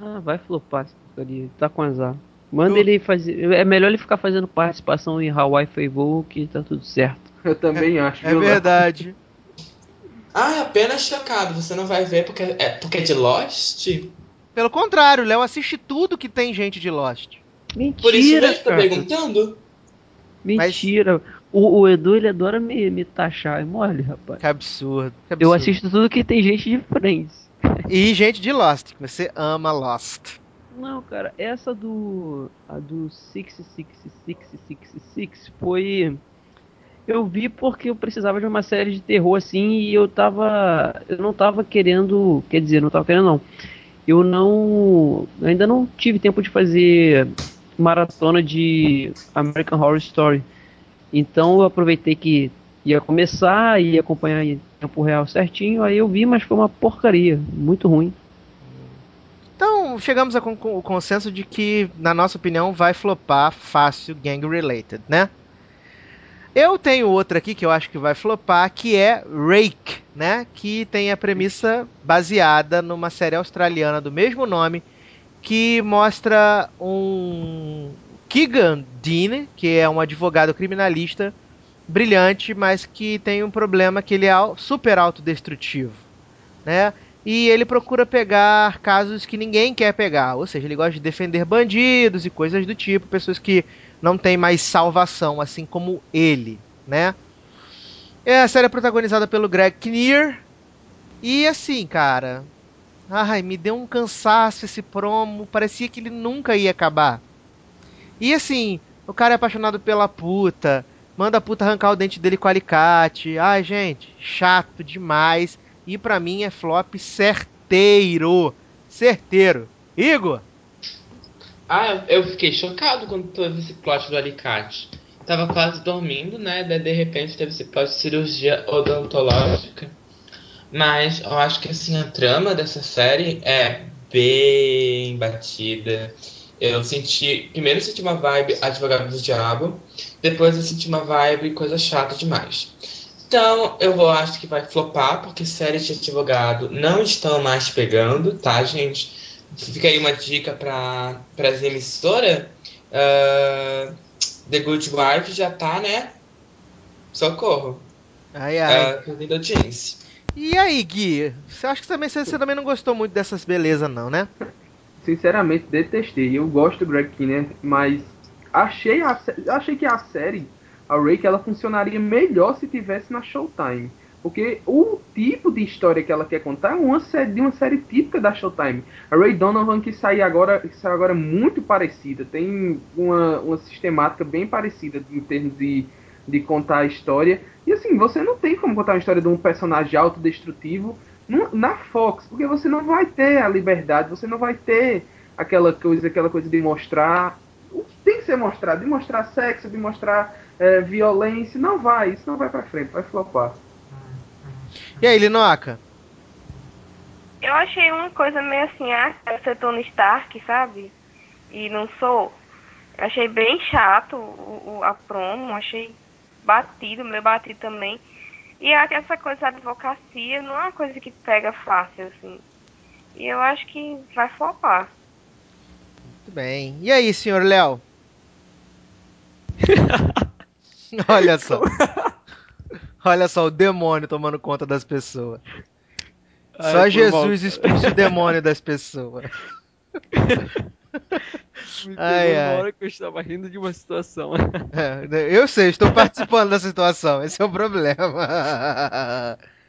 Ah, vai flopar essa porcaria. Tá com azar. Manda Eu- ele fazer. É melhor ele ficar fazendo participação em Hawaii Favour que tá tudo certo. Eu também acho. É viu, Léo? verdade. Ah, apenas chocado. Você não vai ver porque é, porque é de Lost? Pelo contrário, Léo assiste tudo que tem gente de Lost. Mentira, Por isso mesmo, tô perguntando. Mentira. O, o Edu, ele adora me, me taxar. É mole, rapaz. Que absurdo. que Eu absurdo. assisto tudo que tem gente de Friends. E gente de Lost, você ama Lost. Não, cara, essa do. A do 66666 foi. Eu vi porque eu precisava de uma série de terror assim e eu tava. Eu não tava querendo. Quer dizer, não tava querendo não. Eu não. Ainda não tive tempo de fazer maratona de American Horror Story. Então eu aproveitei que ia começar e ia acompanhar em tempo real certinho. Aí eu vi, mas foi uma porcaria. Muito ruim. Então, chegamos ao con- consenso de que, na nossa opinião, vai flopar fácil Gang Related, né? Eu tenho outra aqui que eu acho que vai flopar, que é Rake, né? Que tem a premissa baseada numa série australiana do mesmo nome, que mostra um Keegan Dean, que é um advogado criminalista brilhante, mas que tem um problema que ele é super autodestrutivo, né? E ele procura pegar casos que ninguém quer pegar, ou seja, ele gosta de defender bandidos e coisas do tipo, pessoas que não têm mais salvação, assim como ele, né? É, a série é protagonizada pelo Greg Kinnear. E assim, cara. Ai, me deu um cansaço esse promo. Parecia que ele nunca ia acabar. E assim, o cara é apaixonado pela puta. Manda a puta arrancar o dente dele com alicate. Ai, gente, chato demais. E pra mim é flop certeiro. Certeiro. Igor? Ah, eu eu fiquei chocado quando teve esse plot do alicate. Tava quase dormindo, né? Daí de repente teve esse plot de cirurgia odontológica. Mas eu acho que assim, a trama dessa série é bem batida. Eu senti. Primeiro eu senti uma vibe advogado do diabo. Depois eu senti uma vibe coisa chata demais. Então, eu vou, acho que vai flopar, porque séries de advogado não estão mais pegando, tá, gente? Fica aí uma dica para as emissoras. Ah, The Good Wife já tá, né? Socorro. Ai, ai. Uh, audiência. E aí, Gui? Você acha que também, você, você também não gostou muito dessas belezas, não, né? Sinceramente, detestei. Eu gosto do Greg Kinnear, mas achei, a, achei que a série, a Rake, ela funcionaria melhor se tivesse na Showtime. Porque o tipo de história que ela quer contar é uma série, de uma série típica da Showtime. A Ray Donovan que saiu agora, que saiu agora muito parecida, tem uma, uma sistemática bem parecida em termos de, de contar a história. E assim, você não tem como contar uma história de um personagem autodestrutivo na Fox, porque você não vai ter a liberdade, você não vai ter aquela coisa, aquela coisa de mostrar o que tem que ser mostrado, de mostrar sexo, de mostrar eh, violência, não vai, isso não vai pra frente, vai flopar. E aí, Linoca? Eu achei uma coisa meio assim, ah, quero ser Tony Stark, sabe? E não sou. Eu achei bem chato o, o- a promo, achei batido, meio batido também. E a- essa coisa da advocacia não é uma coisa que pega fácil, assim. E eu acho que vai flopar. Muito bem. E aí, senhor Léo? Olha só. Olha só o demônio tomando conta das pessoas. Ai, Só Jesus expulsa o demônio das pessoas. Me Ai, ai. hora que eu estava rindo de uma situação. É, eu sei, estou participando da situação. Esse é o problema.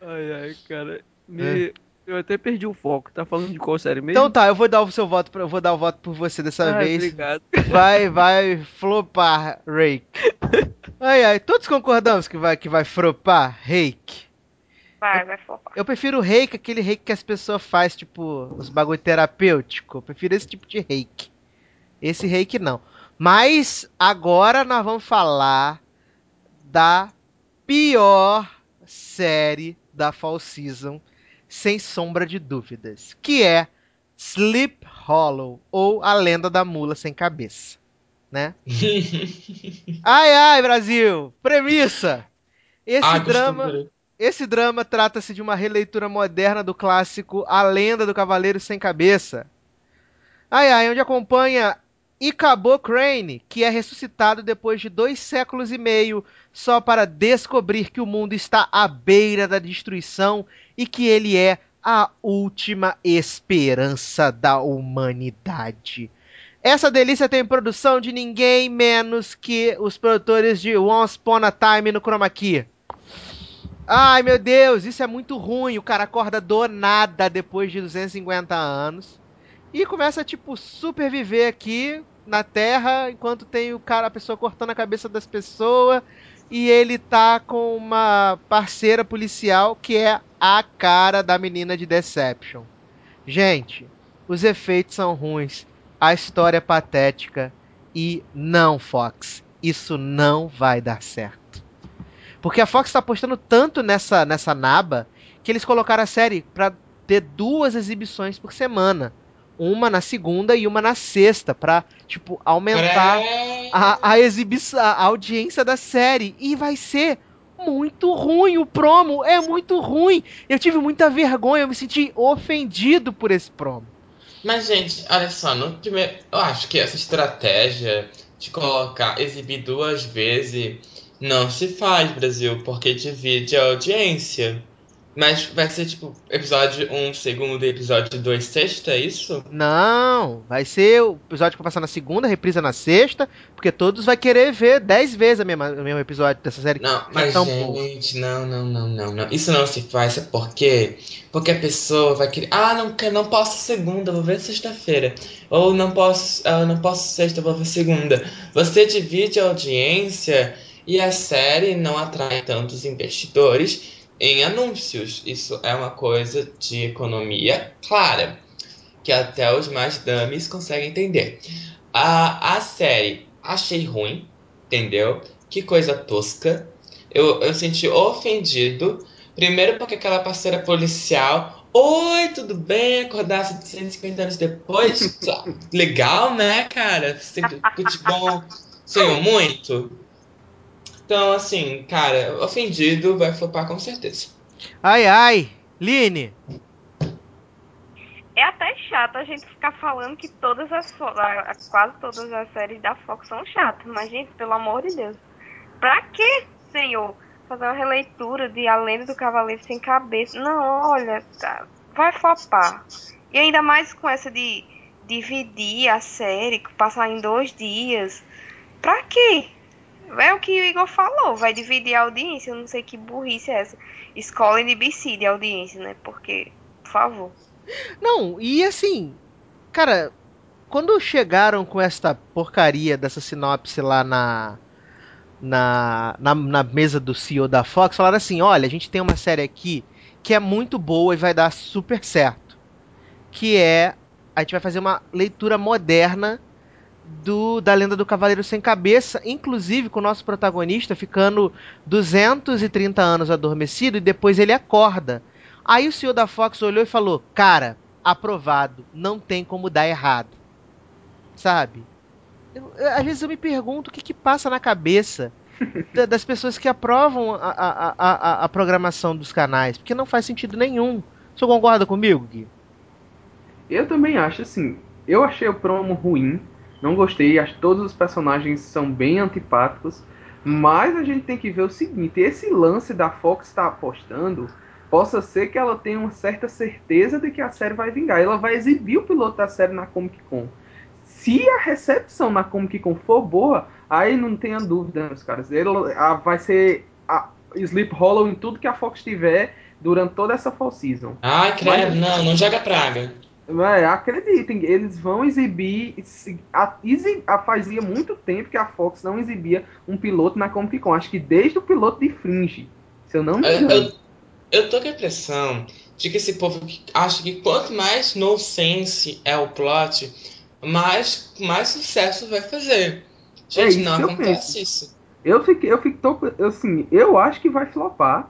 Ai, ai, cara. Me... Eu até perdi o foco. Tá falando de qual série mesmo? Então tá, eu vou dar o seu voto, pra- eu vou dar o voto por você dessa Ai, vez. obrigado. Vai, vai flopar, Rake. Ai, ai, todos concordamos que vai, que vai flopar, Rake. Vai, vai flopar. Eu prefiro o reiki, aquele reiki que as pessoas fazem, tipo, os bagulho terapêutico. Eu prefiro esse tipo de reiki. Esse reiki não. Mas agora nós vamos falar da pior série da Fall Season, sem sombra de dúvidas, que é Sleep Hollow, ou A Lenda da Mula Sem Cabeça, né? Ai, ai, Brasil! Premissa! Esse Ah, drama... esse drama trata-se de uma releitura moderna do clássico A Lenda do Cavaleiro Sem Cabeça. Ai ai, onde acompanha Icabo Crane, que é ressuscitado depois de dois séculos e meio só para descobrir que o mundo está à beira da destruição e que ele é a última esperança da humanidade. Essa delícia tem produção de ninguém menos que os produtores de Once Upon a Time no Chroma Key. Ai meu Deus, isso é muito ruim. O cara acorda do nada depois de 250 anos e começa tipo superviver aqui na Terra enquanto tem o cara, a pessoa cortando a cabeça das pessoas e ele tá com uma parceira policial que é a cara da menina de Deception. Gente, os efeitos são ruins, a história é patética e não, Fox, isso não vai dar certo. Porque a Fox está apostando tanto nessa nessa naba que eles colocaram a série para ter duas exibições por semana uma na segunda e uma na sexta, pra, tipo, aumentar a, a exibição, a audiência da série. E vai ser muito ruim. O promo é muito ruim. Eu tive muita vergonha, eu me senti ofendido por esse promo. Mas, gente, olha só, no primeiro. Eu acho que essa estratégia de colocar, exibir duas vezes não se faz, Brasil, porque divide a audiência. Mas vai ser tipo episódio 1, segundo e episódio 2, sexta, é isso? Não, vai ser o episódio que vai passar na segunda, reprisa na sexta, porque todos vai querer ver 10 vezes a mesma, o mesmo episódio dessa série. Não, mas tão gente, não, não, não, não, não. Isso não se faz, sabe por quê? Porque a pessoa vai querer, ah, não, não posso segunda, vou ver sexta-feira. Ou não posso, ah, não posso sexta, vou ver segunda. Você divide a audiência e a série não atrai tantos investidores em anúncios. Isso é uma coisa de economia clara, que até os mais dummies conseguem entender. A, a série achei ruim, entendeu? Que coisa tosca. Eu, eu senti ofendido. Primeiro porque aquela parceira policial. Oi, tudo bem? Acordasse 150 anos depois? Legal, né, cara? Sempre tudo bom. Sonhou muito? Então, assim, cara, ofendido vai flopar com certeza. Ai, ai. Line. É até chato a gente ficar falando que todas as quase todas as séries da Fox são chatas, mas gente, pelo amor de Deus. Pra que, senhor, fazer uma releitura de A Lenda do Cavaleiro sem cabeça? Não, olha, tá, vai flopar. E ainda mais com essa de dividir a série, passar em dois dias. Pra quê? É o que o Igor falou, vai dividir a audiência. Eu não sei que burrice é essa. Escola NBC de audiência, né? Porque, por favor. Não, e assim, cara, quando chegaram com esta porcaria dessa sinopse lá na, na, na, na, mesa do CEO da Fox, falaram assim: olha, a gente tem uma série aqui que é muito boa e vai dar super certo. Que é. A gente vai fazer uma leitura moderna do da lenda do Cavaleiro Sem Cabeça, inclusive com o nosso protagonista ficando 230 anos adormecido e depois ele acorda. Aí o senhor da Fox olhou e falou: Cara, aprovado, não tem como dar errado. Sabe? Eu, às vezes eu me pergunto o que, que passa na cabeça das pessoas que aprovam a, a, a, a, programação dos canais, porque não faz sentido nenhum. O senhor concorda comigo, Gui? Eu também acho assim. Eu achei o promo ruim não gostei, acho que todos os personagens são bem antipáticos. Mas a gente tem que ver o seguinte: esse lance da Fox estar tá apostando possa ser que ela tenha uma certa certeza de que a série vai vingar. Ela vai exibir o piloto da série na Comic Con. Se a recepção na Comic Con for boa, aí não tenha dúvida, meus caras. Ela vai ser a Sleep Hollow em tudo que a Fox tiver durante toda essa fall season. Ai, credo, Mas... não, não joga praga. É, acreditem, eles vão exibir. A, a, fazia muito tempo que a Fox não exibia um piloto na Comic Con. Acho que desde o piloto de Fringe. Se eu não me engano. Eu, eu tô com a impressão de que esse povo acha que quanto mais nonsense é o plot, mais, mais sucesso vai fazer. Gente, é não acontece isso. Eu fiquei, eu eu, assim, eu acho que vai flopar.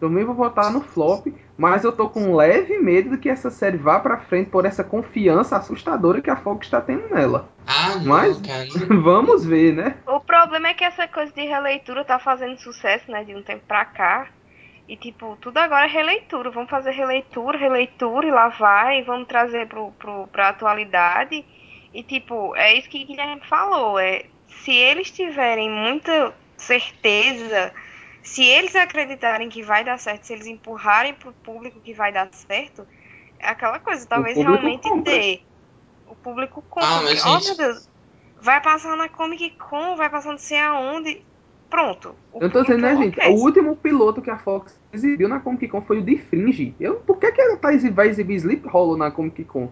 Também vou votar no flop. Mas eu tô com um leve medo de que essa série vá pra frente por essa confiança assustadora que a Fox está tendo nela. Ah, não, Mas cara. vamos ver, né? O problema é que essa coisa de releitura tá fazendo sucesso, né, de um tempo pra cá. E, tipo, tudo agora é releitura. Vamos fazer releitura, releitura e lá vai. Vamos trazer pro, pro, pra atualidade. E, tipo, é isso que o Guilherme falou. É, se eles tiverem muita certeza, se eles acreditarem que vai dar certo, se eles empurrarem pro público que vai dar certo, é aquela coisa. Talvez realmente compra. dê. O público compra. Ah, mas, oh, gente- meu Deus. Vai passar na Comic Con, vai passar não sei aonde. Pronto. O Eu tô dizendo, né, gente? O último piloto que a Fox exibiu na Comic Con foi o de Fringe. Eu, por que, que ela tá, vai exibir Sleep Hollow na Comic Con?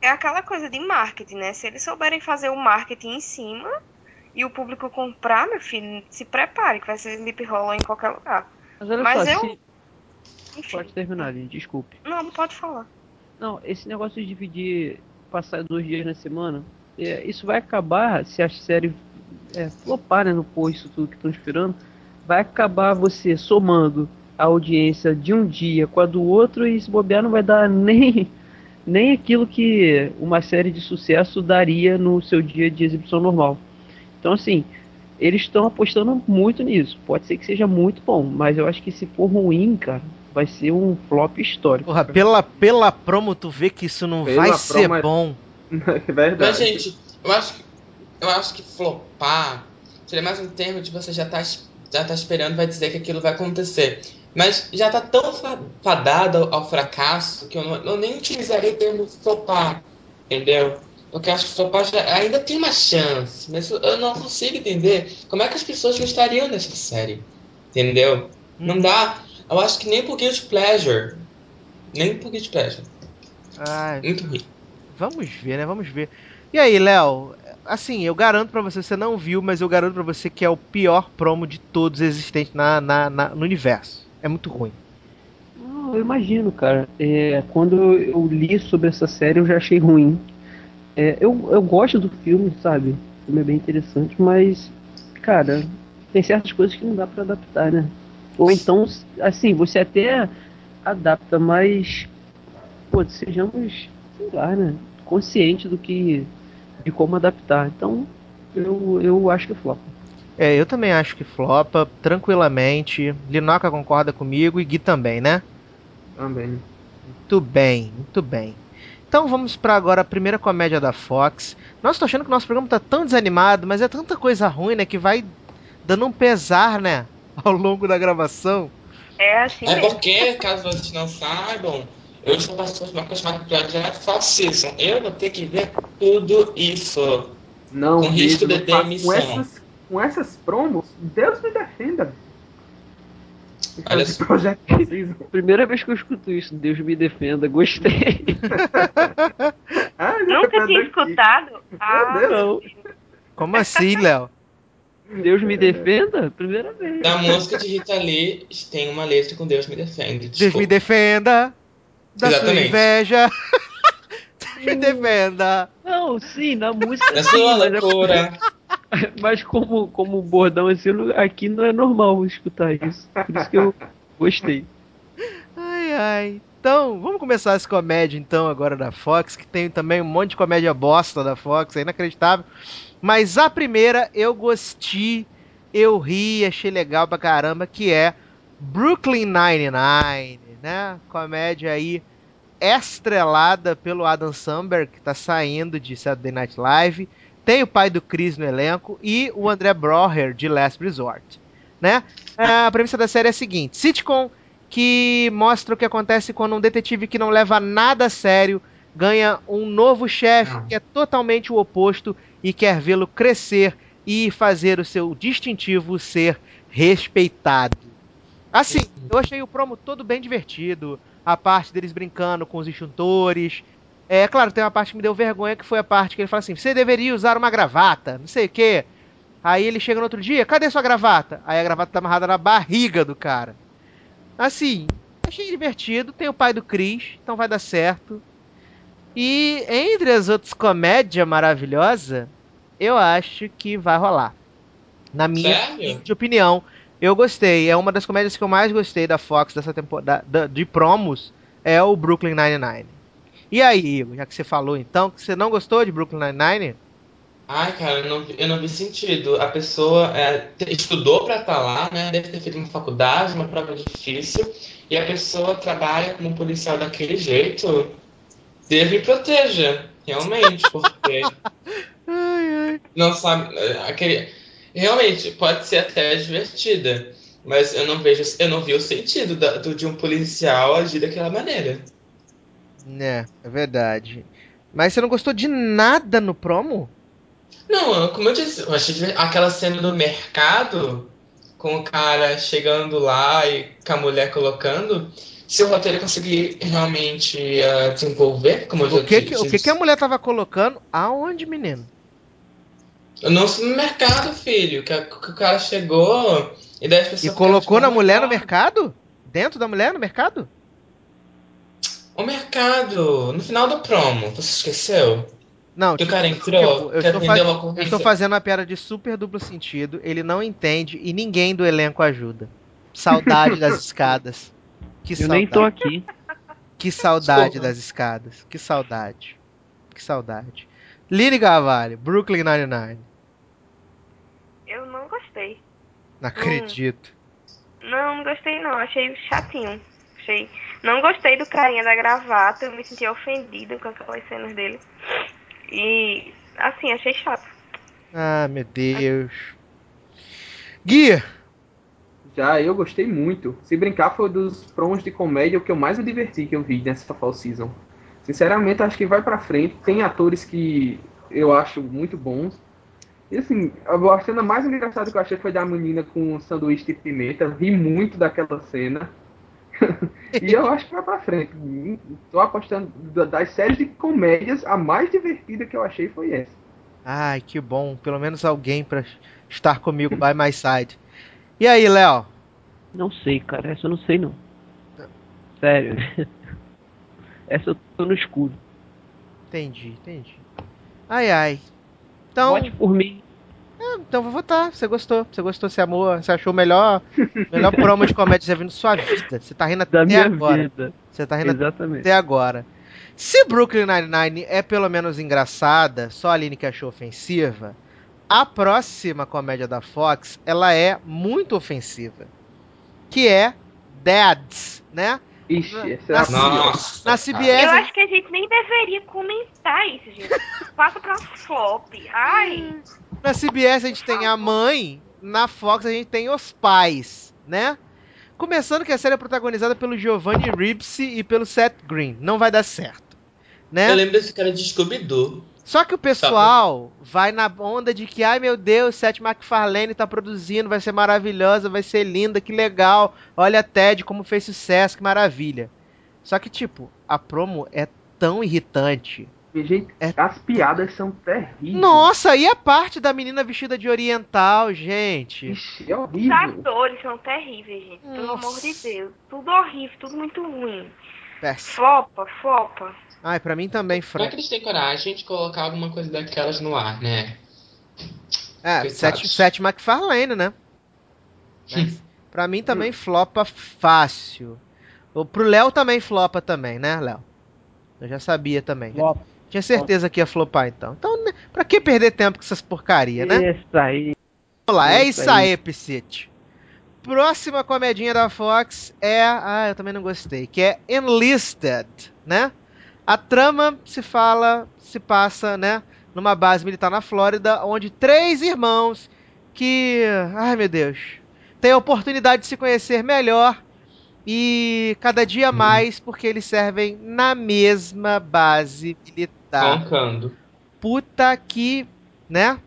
é aquela coisa de marketing, né? Se eles souberem fazer o marketing em cima e o público comprar, meu filho, se prepare, que vai ser Sleep Hollow em qualquer lugar. Mas olha Mas só, eu- se... Enfim. pode terminar, ali, desculpe. Não, não pode falar. Não, esse negócio de dividir, passar dois dias na semana, é, isso vai acabar se a série é, flopar, né, no isso tudo que estão esperando, vai acabar você somando a audiência de um dia com a do outro e se bobear não vai dar nem, nem aquilo que uma série de sucesso daria no seu dia de exibição normal. Então, assim, eles estão apostando muito nisso. Pode ser que seja muito bom, mas eu acho que se for ruim, cara, vai ser um flop histórico. Porra, pela, pela promo tu vê que isso não Pela vai ser promo é- bom. É verdade. Mas, gente, eu acho, que- eu acho que flopar seria mais um termo de você já tá, já tá esperando, vai dizer que aquilo vai acontecer. Mas já tá tão fa- fadado ao, ao fracasso que eu, não, eu nem utilizaria o termo flopar, entendeu? Porque acho que flopar já, ainda tem uma chance, mas eu- não consigo entender como é que as pessoas gostariam dessa série, entendeu? Não dá. Eu acho que nem por Guilty Pleasure. Nem por Guilty Pleasure. Ai, Muito ruim. vamos ver, né? Vamos ver. E aí, Léo? Assim, eu garanto pra você, você não viu, mas eu garanto pra você que é o pior promo de todos existentes na, na- na- no universo. É muito ruim. Não, eu imagino, cara. É, quando eu li sobre essa série, eu já achei ruim. É, eu, eu gosto do filme, sabe? O filme é bem interessante, mas, cara, tem certas coisas que não dá pra adaptar, né? Ou então, assim, você até adapta, mas, pô, sejamos, sei lá, né? Conscientes do que. de como adaptar. Então, eu, eu acho que flop. É, eu também acho que flopa, tranquilamente. Linoca concorda comigo e Gui também, né? Também. Muito bem, muito bem. Então vamos pra agora a primeira comédia da Fox. Nossa, tô achando que o nosso programa tá tão desanimado, mas é tanta coisa ruim, né, que vai dando um pesar, né, ao longo da gravação. É assim É mesmo. porque, caso vocês não saibam, eu estou de uma coisa chamada Projeto Fox Season. Eu vou ter que ver tudo isso. Não, Com risco de demissão. Com essas, com essas promos, Deus me defenda. Olha só. Primeira vez que eu escuto isso, Deus me defenda, gostei. Ah, Nunca tá tinha escutado? Ah. Não. Como assim, Léo? Deus me defenda? Primeira vez. Na música de Rita Lee tem uma letra com Deus me defende. Deus me Desculpa. defenda da sua Exatamente. inveja. Deus me defenda. Não, sim, na música. Da sim, sua mas, é- loucura. mas como, como bordão assim, aqui não é normal escutar isso. Por isso que eu gostei. Ai, ai. Então, vamos começar essa comédia então agora da Fox, que tem também um monte de comédia bosta da Fox, é inacreditável. Mas a primeira eu gostei, eu ri, achei legal pra caramba, que é Brooklyn Nine-Nine, né? Comédia aí estrelada pelo Adam Samberg, que tá saindo de Saturday Night Live. Tem o pai do Chris no elenco e o André Broher de Last Resort, né? A premissa da série é a seguinte: sitcom que mostra o que acontece quando um detetive que não leva nada a sério ganha um novo chefe Ah. que é totalmente o oposto e quer vê-lo crescer e fazer o seu distintivo ser respeitado. Assim, eu achei o promo todo bem divertido, a parte deles brincando com os extintores. É claro, tem uma parte que me deu vergonha, que foi a parte que ele fala assim: você deveria usar uma gravata, não sei o quê. Aí ele chega no outro dia, cadê sua gravata? Aí a gravata tá amarrada na barriga do cara. Assim, achei divertido. Tem o pai do Chris, então vai dar certo. E entre as outras comédias maravilhosas, eu acho que vai rolar. Na minha Sério? opinião, eu gostei. É uma das comédias que eu mais gostei da Fox dessa temporada da- de promos. É o Brooklyn Nine-Nine. E aí, Igor, já que você falou então que você não gostou de Brooklyn Nine-Nine? Ai, cara, eu não, vi- eu não vi sentido. A pessoa é, estudou pra estar lá, né? Deve ter feito uma faculdade, uma prova difícil. E a pessoa trabalha como policial daquele jeito. Deus me proteja, realmente, porque Ai, ai. não sabe. Aquele, realmente, pode ser até divertida. Mas eu não vejo, eu não vi o sentido da- do, de um policial agir daquela maneira. É, é verdade. Mas você não gostou de nada no promo? Não, como eu disse, eu achei aquela cena do mercado, com o cara chegando lá e com a mulher colocando, se o roteiro conseguir realmente ah, desenvolver, como eu já O que, di- que, o que, disse. que a mulher tava colocando? Aonde, menino? Não no mercado, filho, que, a- que o cara chegou e daí as E pessoas colocou na mulher no "Ah, mercado? Dentro da mulher no mercado? O mercado, no final do promo, você esqueceu? Não, Que o tipo, cara entrou, tipo, eu, estou atendeu fa- a eu estou fazendo uma piada de super duplo sentido, ele não entende e ninguém do elenco ajuda. Saudade das escadas. Que Eu saudade. nem tô aqui. Que saudade Desculpa. das escadas. Que saudade. Que saudade. Lini Gavalli, Brooklyn Nine-Nine. Eu não gostei. Não acredito. Não, não gostei não. Achei chatinho. Achei. Não gostei do carinha da gravata. Eu me senti ofendida com aquelas cenas dele. E assim, achei chato. Ah, meu Deus. Gui, Já eu gostei muito. Se brincar, foi dos promos de comédia o que eu mais me diverti que eu vi nessa Fall Season. Sinceramente, acho que vai pra frente. Tem atores que eu acho muito bons. E assim, a cena mais engraçada que eu achei foi da menina com sanduíche de pimenta. Ri muito daquela cena. e eu acho que vai pra frente. Tô apostando da- das séries de comédias, a mais divertida que eu achei foi essa. Ai, que bom. Pelo menos alguém pra estar comigo by my side. E aí, Léo? Não sei, cara. Essa eu não sei, não. Sério. Essa eu tô no escuro. Entendi, entendi. Ai, ai. Então, Vote por mim. Então vou votar. Você gostou? Você gostou? Você amou? Você achou o melhor, melhor promo de comédia que você viu na sua vida? Você tá rindo Da até agora. vida. Você tá rindo Exatamente. até agora. Se Brooklyn Nine-Nine é pelo menos engraçada, só a Aline que achou ofensiva, a próxima comédia da Fox, ela é muito ofensiva. Que é Dads, né? Ixi, essa é a Nossa. Na. CBS, Eu acho que a gente nem deveria comentar isso, gente. Passa pra flop. Ai. na CBS a gente tem a mãe, na Fox a gente tem os pais, né? Começando que a série é protagonizada pelo Giovanni Ribisi e pelo Seth Green. Não vai dar certo, né? Eu lembro desse cara de Scooby-Doo. Só que o pessoal vai na onda de que, ai meu Deus, Seth MacFarlane tá produzindo, vai ser maravilhosa, vai ser linda, que legal. Olha a Ted como fez sucesso, que maravilha. Só que, tipo, a promo é tão irritante. Gente, É- as piadas são terríveis. Nossa, e a parte da menina vestida de oriental, gente? Ixi, é Os horrível. atores são terríveis, gente. Pelo Nossa. amor de Deus. Tudo horrível, tudo muito ruim. Péssimo. Flopa, flopa. Ai, pra mim também, Como é Fran. que eles têm coragem de colocar alguma coisa daquelas no ar, né? É. Seth, Seth MacFarlane, né? Mas, pra mim também flopa fácil. O- Pro Léo também flopa também, né, Léo? Eu já sabia também. Flop. Tinha certeza que ia flopar então. Então, né, pra que perder tempo com essas porcaria, né? Isso aí. Vamos lá, é isso isso aí, aí. Próxima comedinha da Fox é. Ah, eu também não gostei. Que é Enlisted, né? A trama se fala, se passa, né? Numa base militar na Flórida, onde três irmãos que. Ai meu Deus. Têm a oportunidade de se conhecer melhor e cada dia mais porque eles servem na mesma base militar. Roncando. Puta que. né?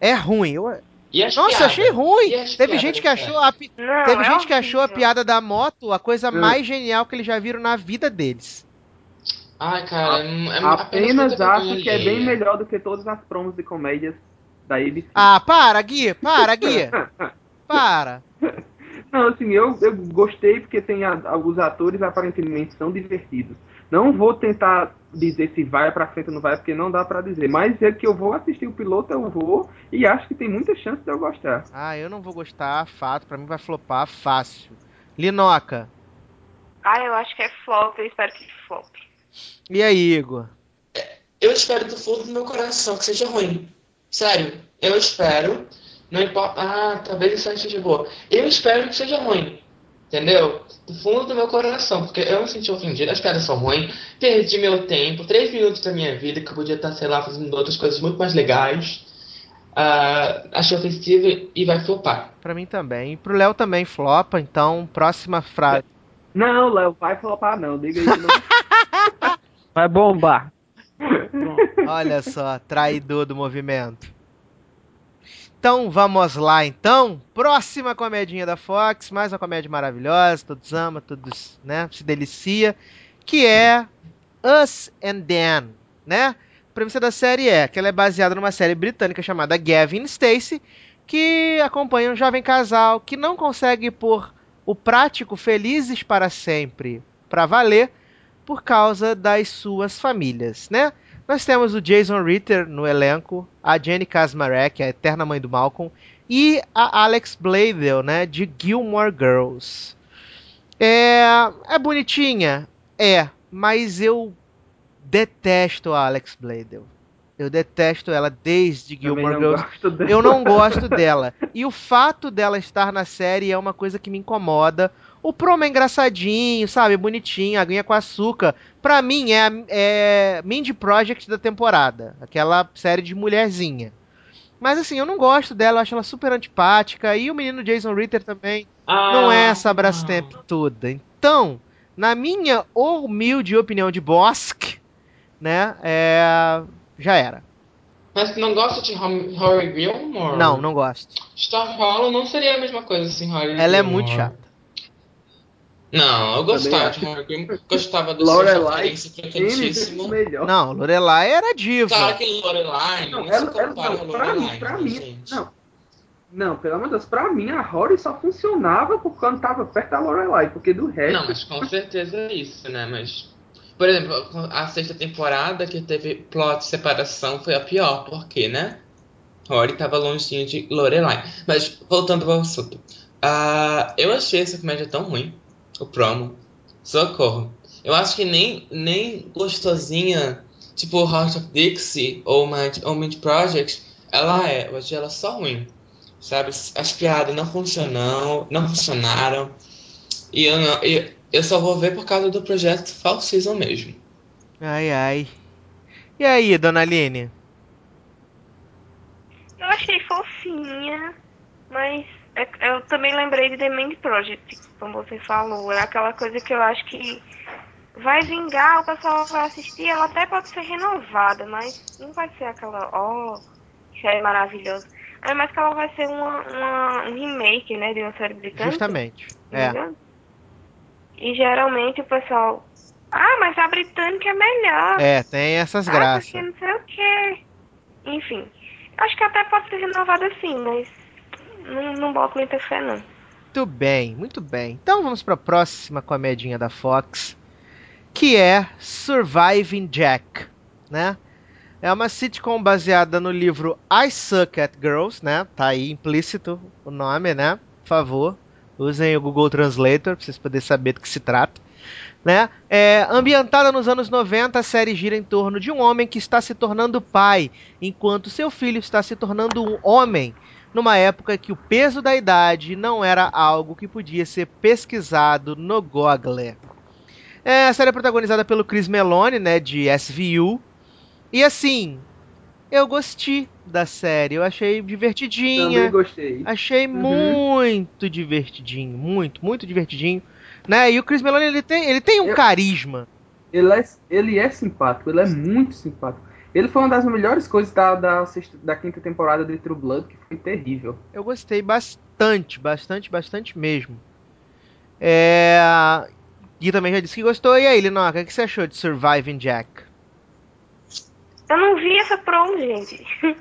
É ruim. Eu, nossa, piadas? achei ruim. Teve piadas gente que achou a, pi- Não, teve é gente que achou a piada da moto a coisa Hum. mais genial que eles já viram na vida deles. Ai, cara, é Apenas muita acho que é bem melhor do que todas as promos de comédias da ABC. Ah, para, Gui, para, Gui. Para. Não, assim, eu, eu gostei porque tem a, a- os atores aparentemente são divertidos. Não vou tentar dizer se vai pra frente ou não vai, porque não dá pra dizer. Mas é que eu vou assistir o piloto, eu vou, e acho que tem muita chance de eu gostar. Ah, eu não vou gostar, fato. Pra mim vai flopar fácil. Linoca. Ah, eu acho que é flop. Eu espero que flop. E aí, Igor? Eu espero do fundo do meu coração que seja ruim. Sério, eu espero. Não importa. Ah, talvez isso seja boa. Eu espero que seja ruim. Entendeu? Do fundo do meu coração, porque eu me senti ofendido, as piadas são ruins, perdi meu tempo, três minutos da minha vida que eu podia estar, sei lá, fazendo outras coisas muito mais legais. Uh, achei ofensivo e vai flopar. Pra mim também. E pro Léo também flopa, então, próxima frase. Não, Léo, vai flopar não, diga isso não. Vai bombar. Olha só, traidor do movimento. Então vamos lá, então. Próxima comedinha da Fox, mais uma comédia maravilhosa, todos amam, todos, né, se delicia, que é Us and Dan, né? A premissa da série é que ela é baseada numa série britânica chamada Gavin Stacey, que acompanha um jovem casal que não consegue pôr o prático felizes para sempre para valer por causa das suas famílias, né? Nós temos o Jason Ritter no elenco, a Jenny Kasmarek, a eterna mãe do Malcolm, e a Alex Bladel, né, de Gilmore Girls. É, é bonitinha? É, mas eu detesto a Alex Bladel. Eu detesto ela desde Gilmore Girls. Eu não gosto dela. E o fato dela estar na série é uma coisa que me incomoda, o promo é engraçadinho, sabe? Bonitinho, aguinha com açúcar. Pra mim é, é Mindy Project da temporada. Aquela série de mulherzinha. Mas assim, eu não gosto dela, eu acho ela super antipática. E o menino Jason Ritter também ah, não é essa Brastemp toda. Então, na minha humilde opinião de Bosque, né? É, já era. Mas tu não gosta de Horror Gilmore? Não, não gosto. Star Hollow não seria a mesma coisa assim, Horror Ela Gilmore. é muito chata. Não, eu gostava de Harry gostava do Lorelai frequentíssimo. Não, Lorelai era diva. Claro que Lorelai não, não ela, se ela, não, pra Lorelai, pra mim, gente. não. Não, pelo amor de Deus, pra mim a Rory só funcionava por quando tava perto da Lorelai, porque do resto... Não, mas com certeza é isso, né, mas... Por exemplo, a sexta temporada que teve plot de separação foi a pior, porque, né? Rory tava longinho de Lorelai. Mas, voltando ao assunto. Uh, eu achei essa comédia tão ruim o promo. Socorro. Eu acho que nem, nem gostosinha, tipo Heart of Dixie ou Mind, ou Mind Project, ela é. Eu achei ela só ruim. Sabe? As piadas não funcionam, não funcionaram. E eu, não, eu, eu só vou ver por causa do projeto Fall Season mesmo. Ai, ai. E aí, dona Aline? Eu achei fofinha, mas é, eu também lembrei de The Main Project, como você falou. É aquela coisa que eu acho que vai vingar, o pessoal vai assistir, ela até pode ser renovada, mas não vai ser aquela, ó, oh, série maravilhosa. É mais que ela vai ser uma, uma, um remake, né, de uma série britânica. Justamente, é. E geralmente o pessoal, ah, mas a britânica é melhor. É, tem essas ah, graças. Porque não sei o quê. Enfim, acho que até pode ser renovada sim, mas não, não boto muita fé, não. Muito bem, muito bem. Então vamos para a próxima comedinha da Fox, que é Surviving Jack, né? É uma sitcom baseada no livro I Suck at Girls, né? Tá aí implícito o nome, né? Por favor, usem o Google Translator para vocês poderem saber do que se trata. Né? É, ambientada nos anos 90, a série gira em torno de um homem que está se tornando pai, enquanto seu filho está se tornando um homem numa época que o peso da idade não era algo que podia ser pesquisado no Google. É, a série é protagonizada pelo Chris Meloni, né, de SVU. E assim, eu gostei da série, eu achei divertidinha. Também gostei. Achei uhum. muito divertidinho, muito, muito divertidinho. Né? E o Chris Meloni, ele tem, ele tem um eu... carisma. Ele é, ele é simpático, ele é muito simpático. Ele foi uma das melhores coisas da, da, sexta, da quinta temporada de True Blood, que foi terrível. Eu gostei bastante, bastante, bastante mesmo. É... Gui também já disse que gostou. E aí, Linoca, o que você achou de Surviving Jack? Eu não vi essa promo, gente.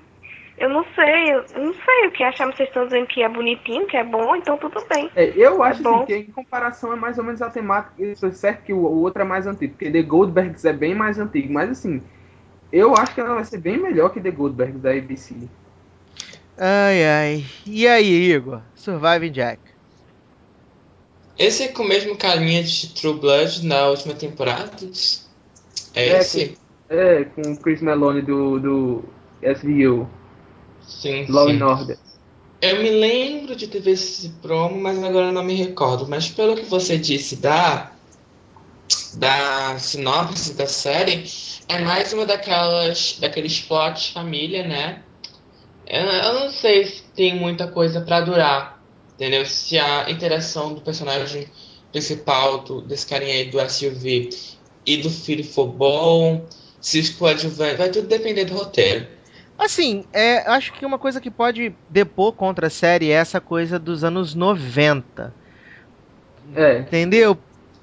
Eu não sei, eu não sei o que achar, vocês estão dizendo que é bonitinho, que é bom, então tudo bem. É, eu é acho assim, que em comparação é mais ou menos a temática, isso é certo que o, o outro é mais antigo, porque The Goldbergs é bem mais antigo, mas assim, eu acho que ela vai ser bem melhor que The Goldberg da ABC. Ai, ai. E aí, Igor? Surviving Jack. Esse é com o mesmo carinha de True Blood na última temporada? É, é esse? Com, é, com o Chris Meloni do, do SVU. Sim, Law sim. and Order. Eu me lembro de ter visto esse promo, mas agora eu não me recordo. Mas pelo que você disse da, da sinopse da série, é mais uma daquelas daqueles plots família, né? Eu, eu não sei se tem muita coisa pra durar, entendeu? Se a interação do personagem principal, do, desse carinha aí do SUV e do filho for bom, se os coadjuvantes, vai tudo depender do roteiro. Assim, é, acho que uma coisa que pode depor contra a série é essa coisa dos anos 90. É. Entendeu?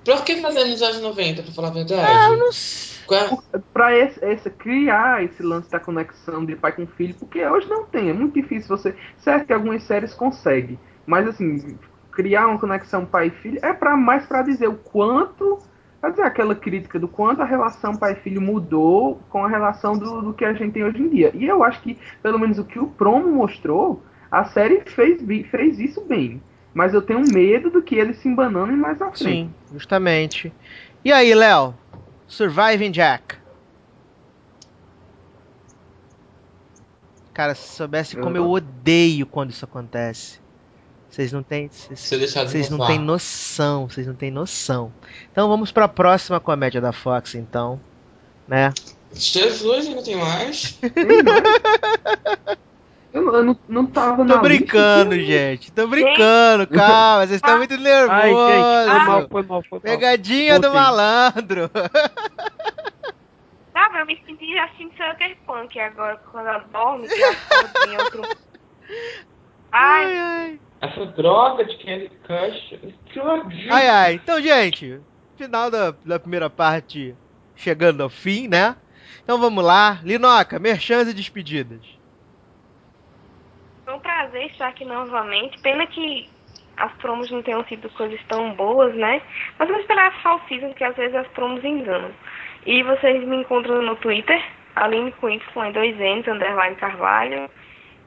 Por que fazer nos anos 90, pra falar a verdade? Ah, eu não sei. Qual Pra esse, esse- criar esse lance da conexão de pai com filho, porque hoje não tem, é muito difícil você. Certo que algumas séries conseguem, mas assim, criar uma conexão pai e filho é para mais pra dizer o quanto. Fazer aquela crítica do quanto a relação pai e filho mudou com a relação do, do que a gente tem hoje em dia. E eu acho que, pelo menos o que o promo mostrou, a série fez, fez isso bem. Mas eu tenho medo do que eles se embanando mais à frente. Sim, justamente. E aí, Léo? Surviving Jack. Cara, se soubesse como eu odeio quando isso acontece. Vocês não têm. Vocês não têm noção, vocês não têm noção. Então vamos pra próxima comédia da Fox, então. Né? Jesus, ainda tem mais? Eu, não- eu não, não tava Tô na brincando, lista, gente. Tô brincando, calma. Vocês estão muito Ai, gente, foi nervosos. mal, foi mal, foi mal. Pegadinha do Voltei. malandro. Sabe, eu me senti assim Sucker Punk agora, quando ela dorme, que ela em outro. Ai, Ai, ai. Essa droga de Candy Crush. Ai, ai. Então, gente, final da, da primeira parte chegando ao fim, né? Então vamos lá. Linoca, merchans e despedidas. Foi um prazer estar aqui novamente. Pena que as promos não tenham sido coisas tão boas, né? Mas vamos esperar a fall season, que às vezes as promos enganam. E vocês me encontram no Twitter, Aline com Y em dois N's, underline Carvalho.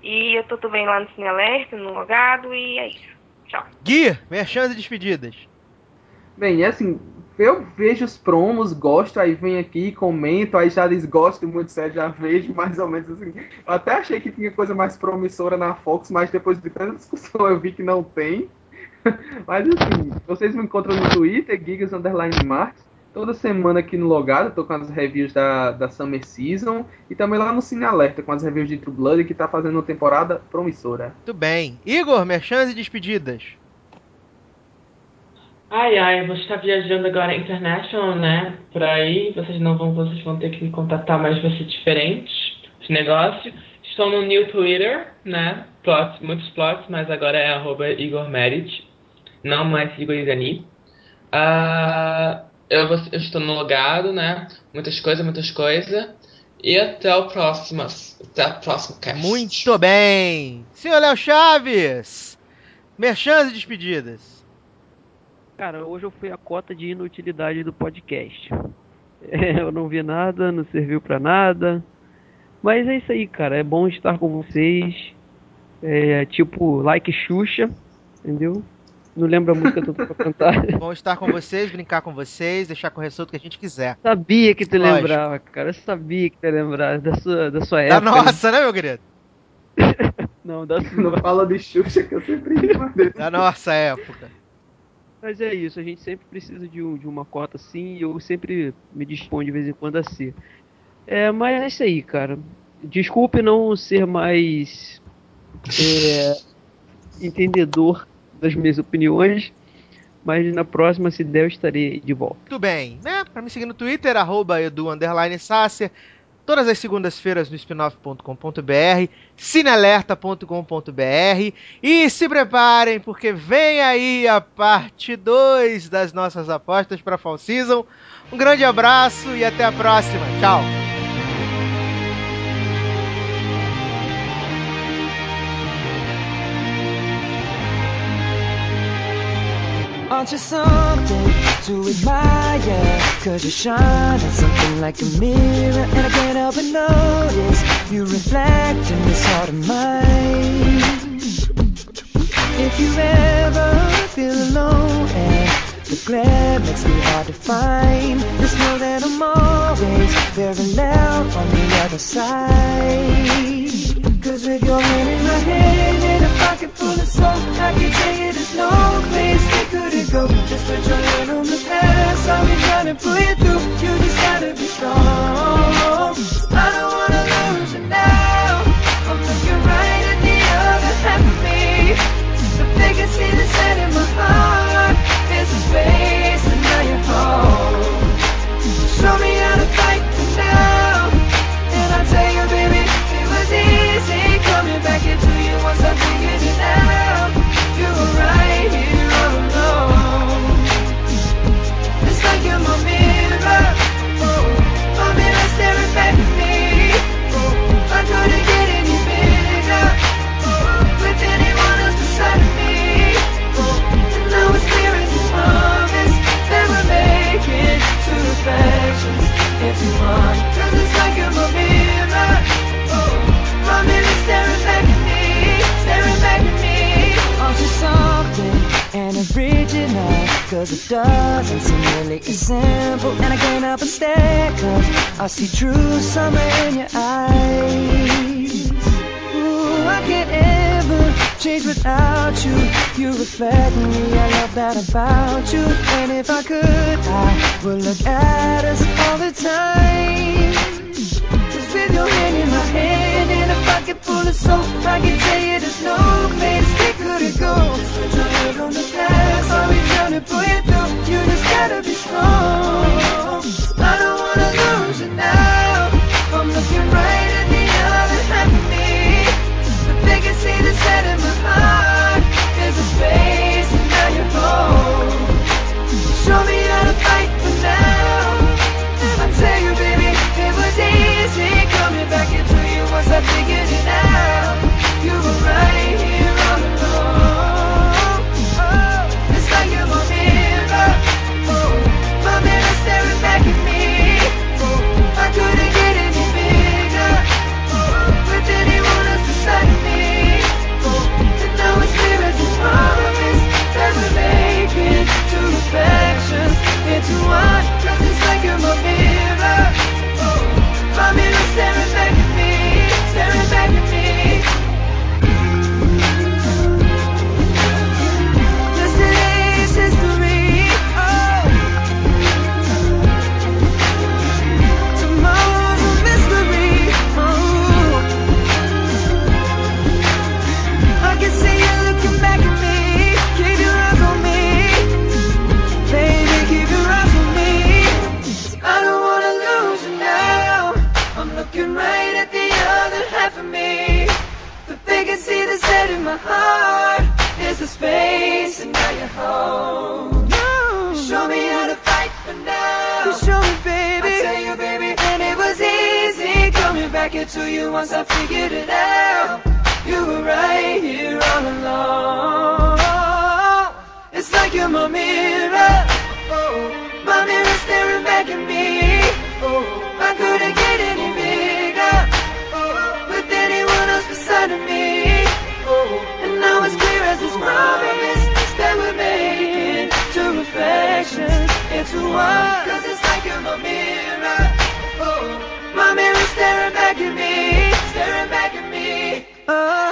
E eu tô também lá no Cine Alerta, no Logado, e é isso. Tchau. Gui, merchans e despedidas. Bem, é assim, eu vejo os promos, gosto, aí venho aqui, comento, aí já desgosto muito sério, já vejo mais ou menos assim. Eu até achei que tinha coisa mais promissora na Fox, mas depois de tanta discussão eu vi que não tem. Mas assim, vocês me encontram no Twitter, Gigas Underline Marks. Toda semana aqui no Logado, tô com as reviews da, da Summer Season. E também lá no Cine Alerta, com as reviews de True Blood, que tá fazendo uma temporada promissora. Muito bem. Igor, merchans e despedidas. Ai, ai, vou estar viajando agora international, né? Por aí, vocês não vão, vocês vão ter que me contatar, mas vai ser diferente os negócios. Estou no new Twitter, né? Plots, muitos plots, mas agora é arroba Igor Merit, não mais Igor Igani. Ah, eu, eu estou no logado, né? Muitas coisas, muitas coisas. E até o próximo, até o próximo cast. Muito bem. Senhor Léo Chaves, merchans e despedidas. Cara, hoje eu fui a cota de inutilidade do podcast. É, eu não vi nada, não serviu pra nada. Mas é isso aí, cara. É bom estar com vocês. É tipo, like Xuxa, entendeu? Não lembro a música toda pra cantar. Bom estar com vocês, brincar com vocês, deixar com o ressolto que a gente quiser. sabia que tu Lógico. lembrava, cara. Eu sabia que tu ia lembrar da sua, da sua Da época. nossa, né, meu querido? Não, da Não sua. fala de Xuxa que eu sempre dele. Da nossa época. Mas é isso, a gente sempre precisa de, um- de uma cota assim e eu sempre me disponho de vez em quando a ser. É, mas é isso aí, cara. Desculpe não ser mais é, entendedor das minhas opiniões, mas na próxima, se der, eu estarei de volta. Muito bem, né? Me seguir no Twitter, arroba edu. Todas as segundas-feiras no spinoff.com.br, cinealerta.com.br e se preparem porque vem aí a parte 2 das nossas apostas para Fall Season. Um grande abraço e até a próxima. Tchau. Aren't you something to admire? Cause you shine at something like a mirror And I can't help but notice. You reflect in this heart of mine. If you ever feel alone and the glare makes me hard to find Just know that I'm always very loud on the other side Cause with your hand in my hand and a pocket full of soap, I can tell you there's no place we could go. Just put your hand on the past, I'll be trying to pull you through. You just gotta be strong. I see true summer in your eyes. Ooh, I can't ever change without you. You reflect me, I love that about you. And if I could, I would look at us all the time. Cause with your hand in my hand and a pocket full of soap, I can tell you there's no place we couldn't go. Just put your on the past, I'll be trying to pull you through. You just gotta be strong. I don't you now. I'm looking right at the other half of me. Set in my heart a space, home. Show me how to fight for now. Space, and now you're home. You show me how to fight for now. You show me, baby. I tell you, baby, and it was easy coming back into you once I figured it out. You were right here all along. It's like you're my mirror. Oh, my mirror staring back at me. Oh, I couldn't Promise that we're making to reflections into one. Cause it's like I'm a mirror. Oh, my mirror staring back at me, staring back at me. Oh.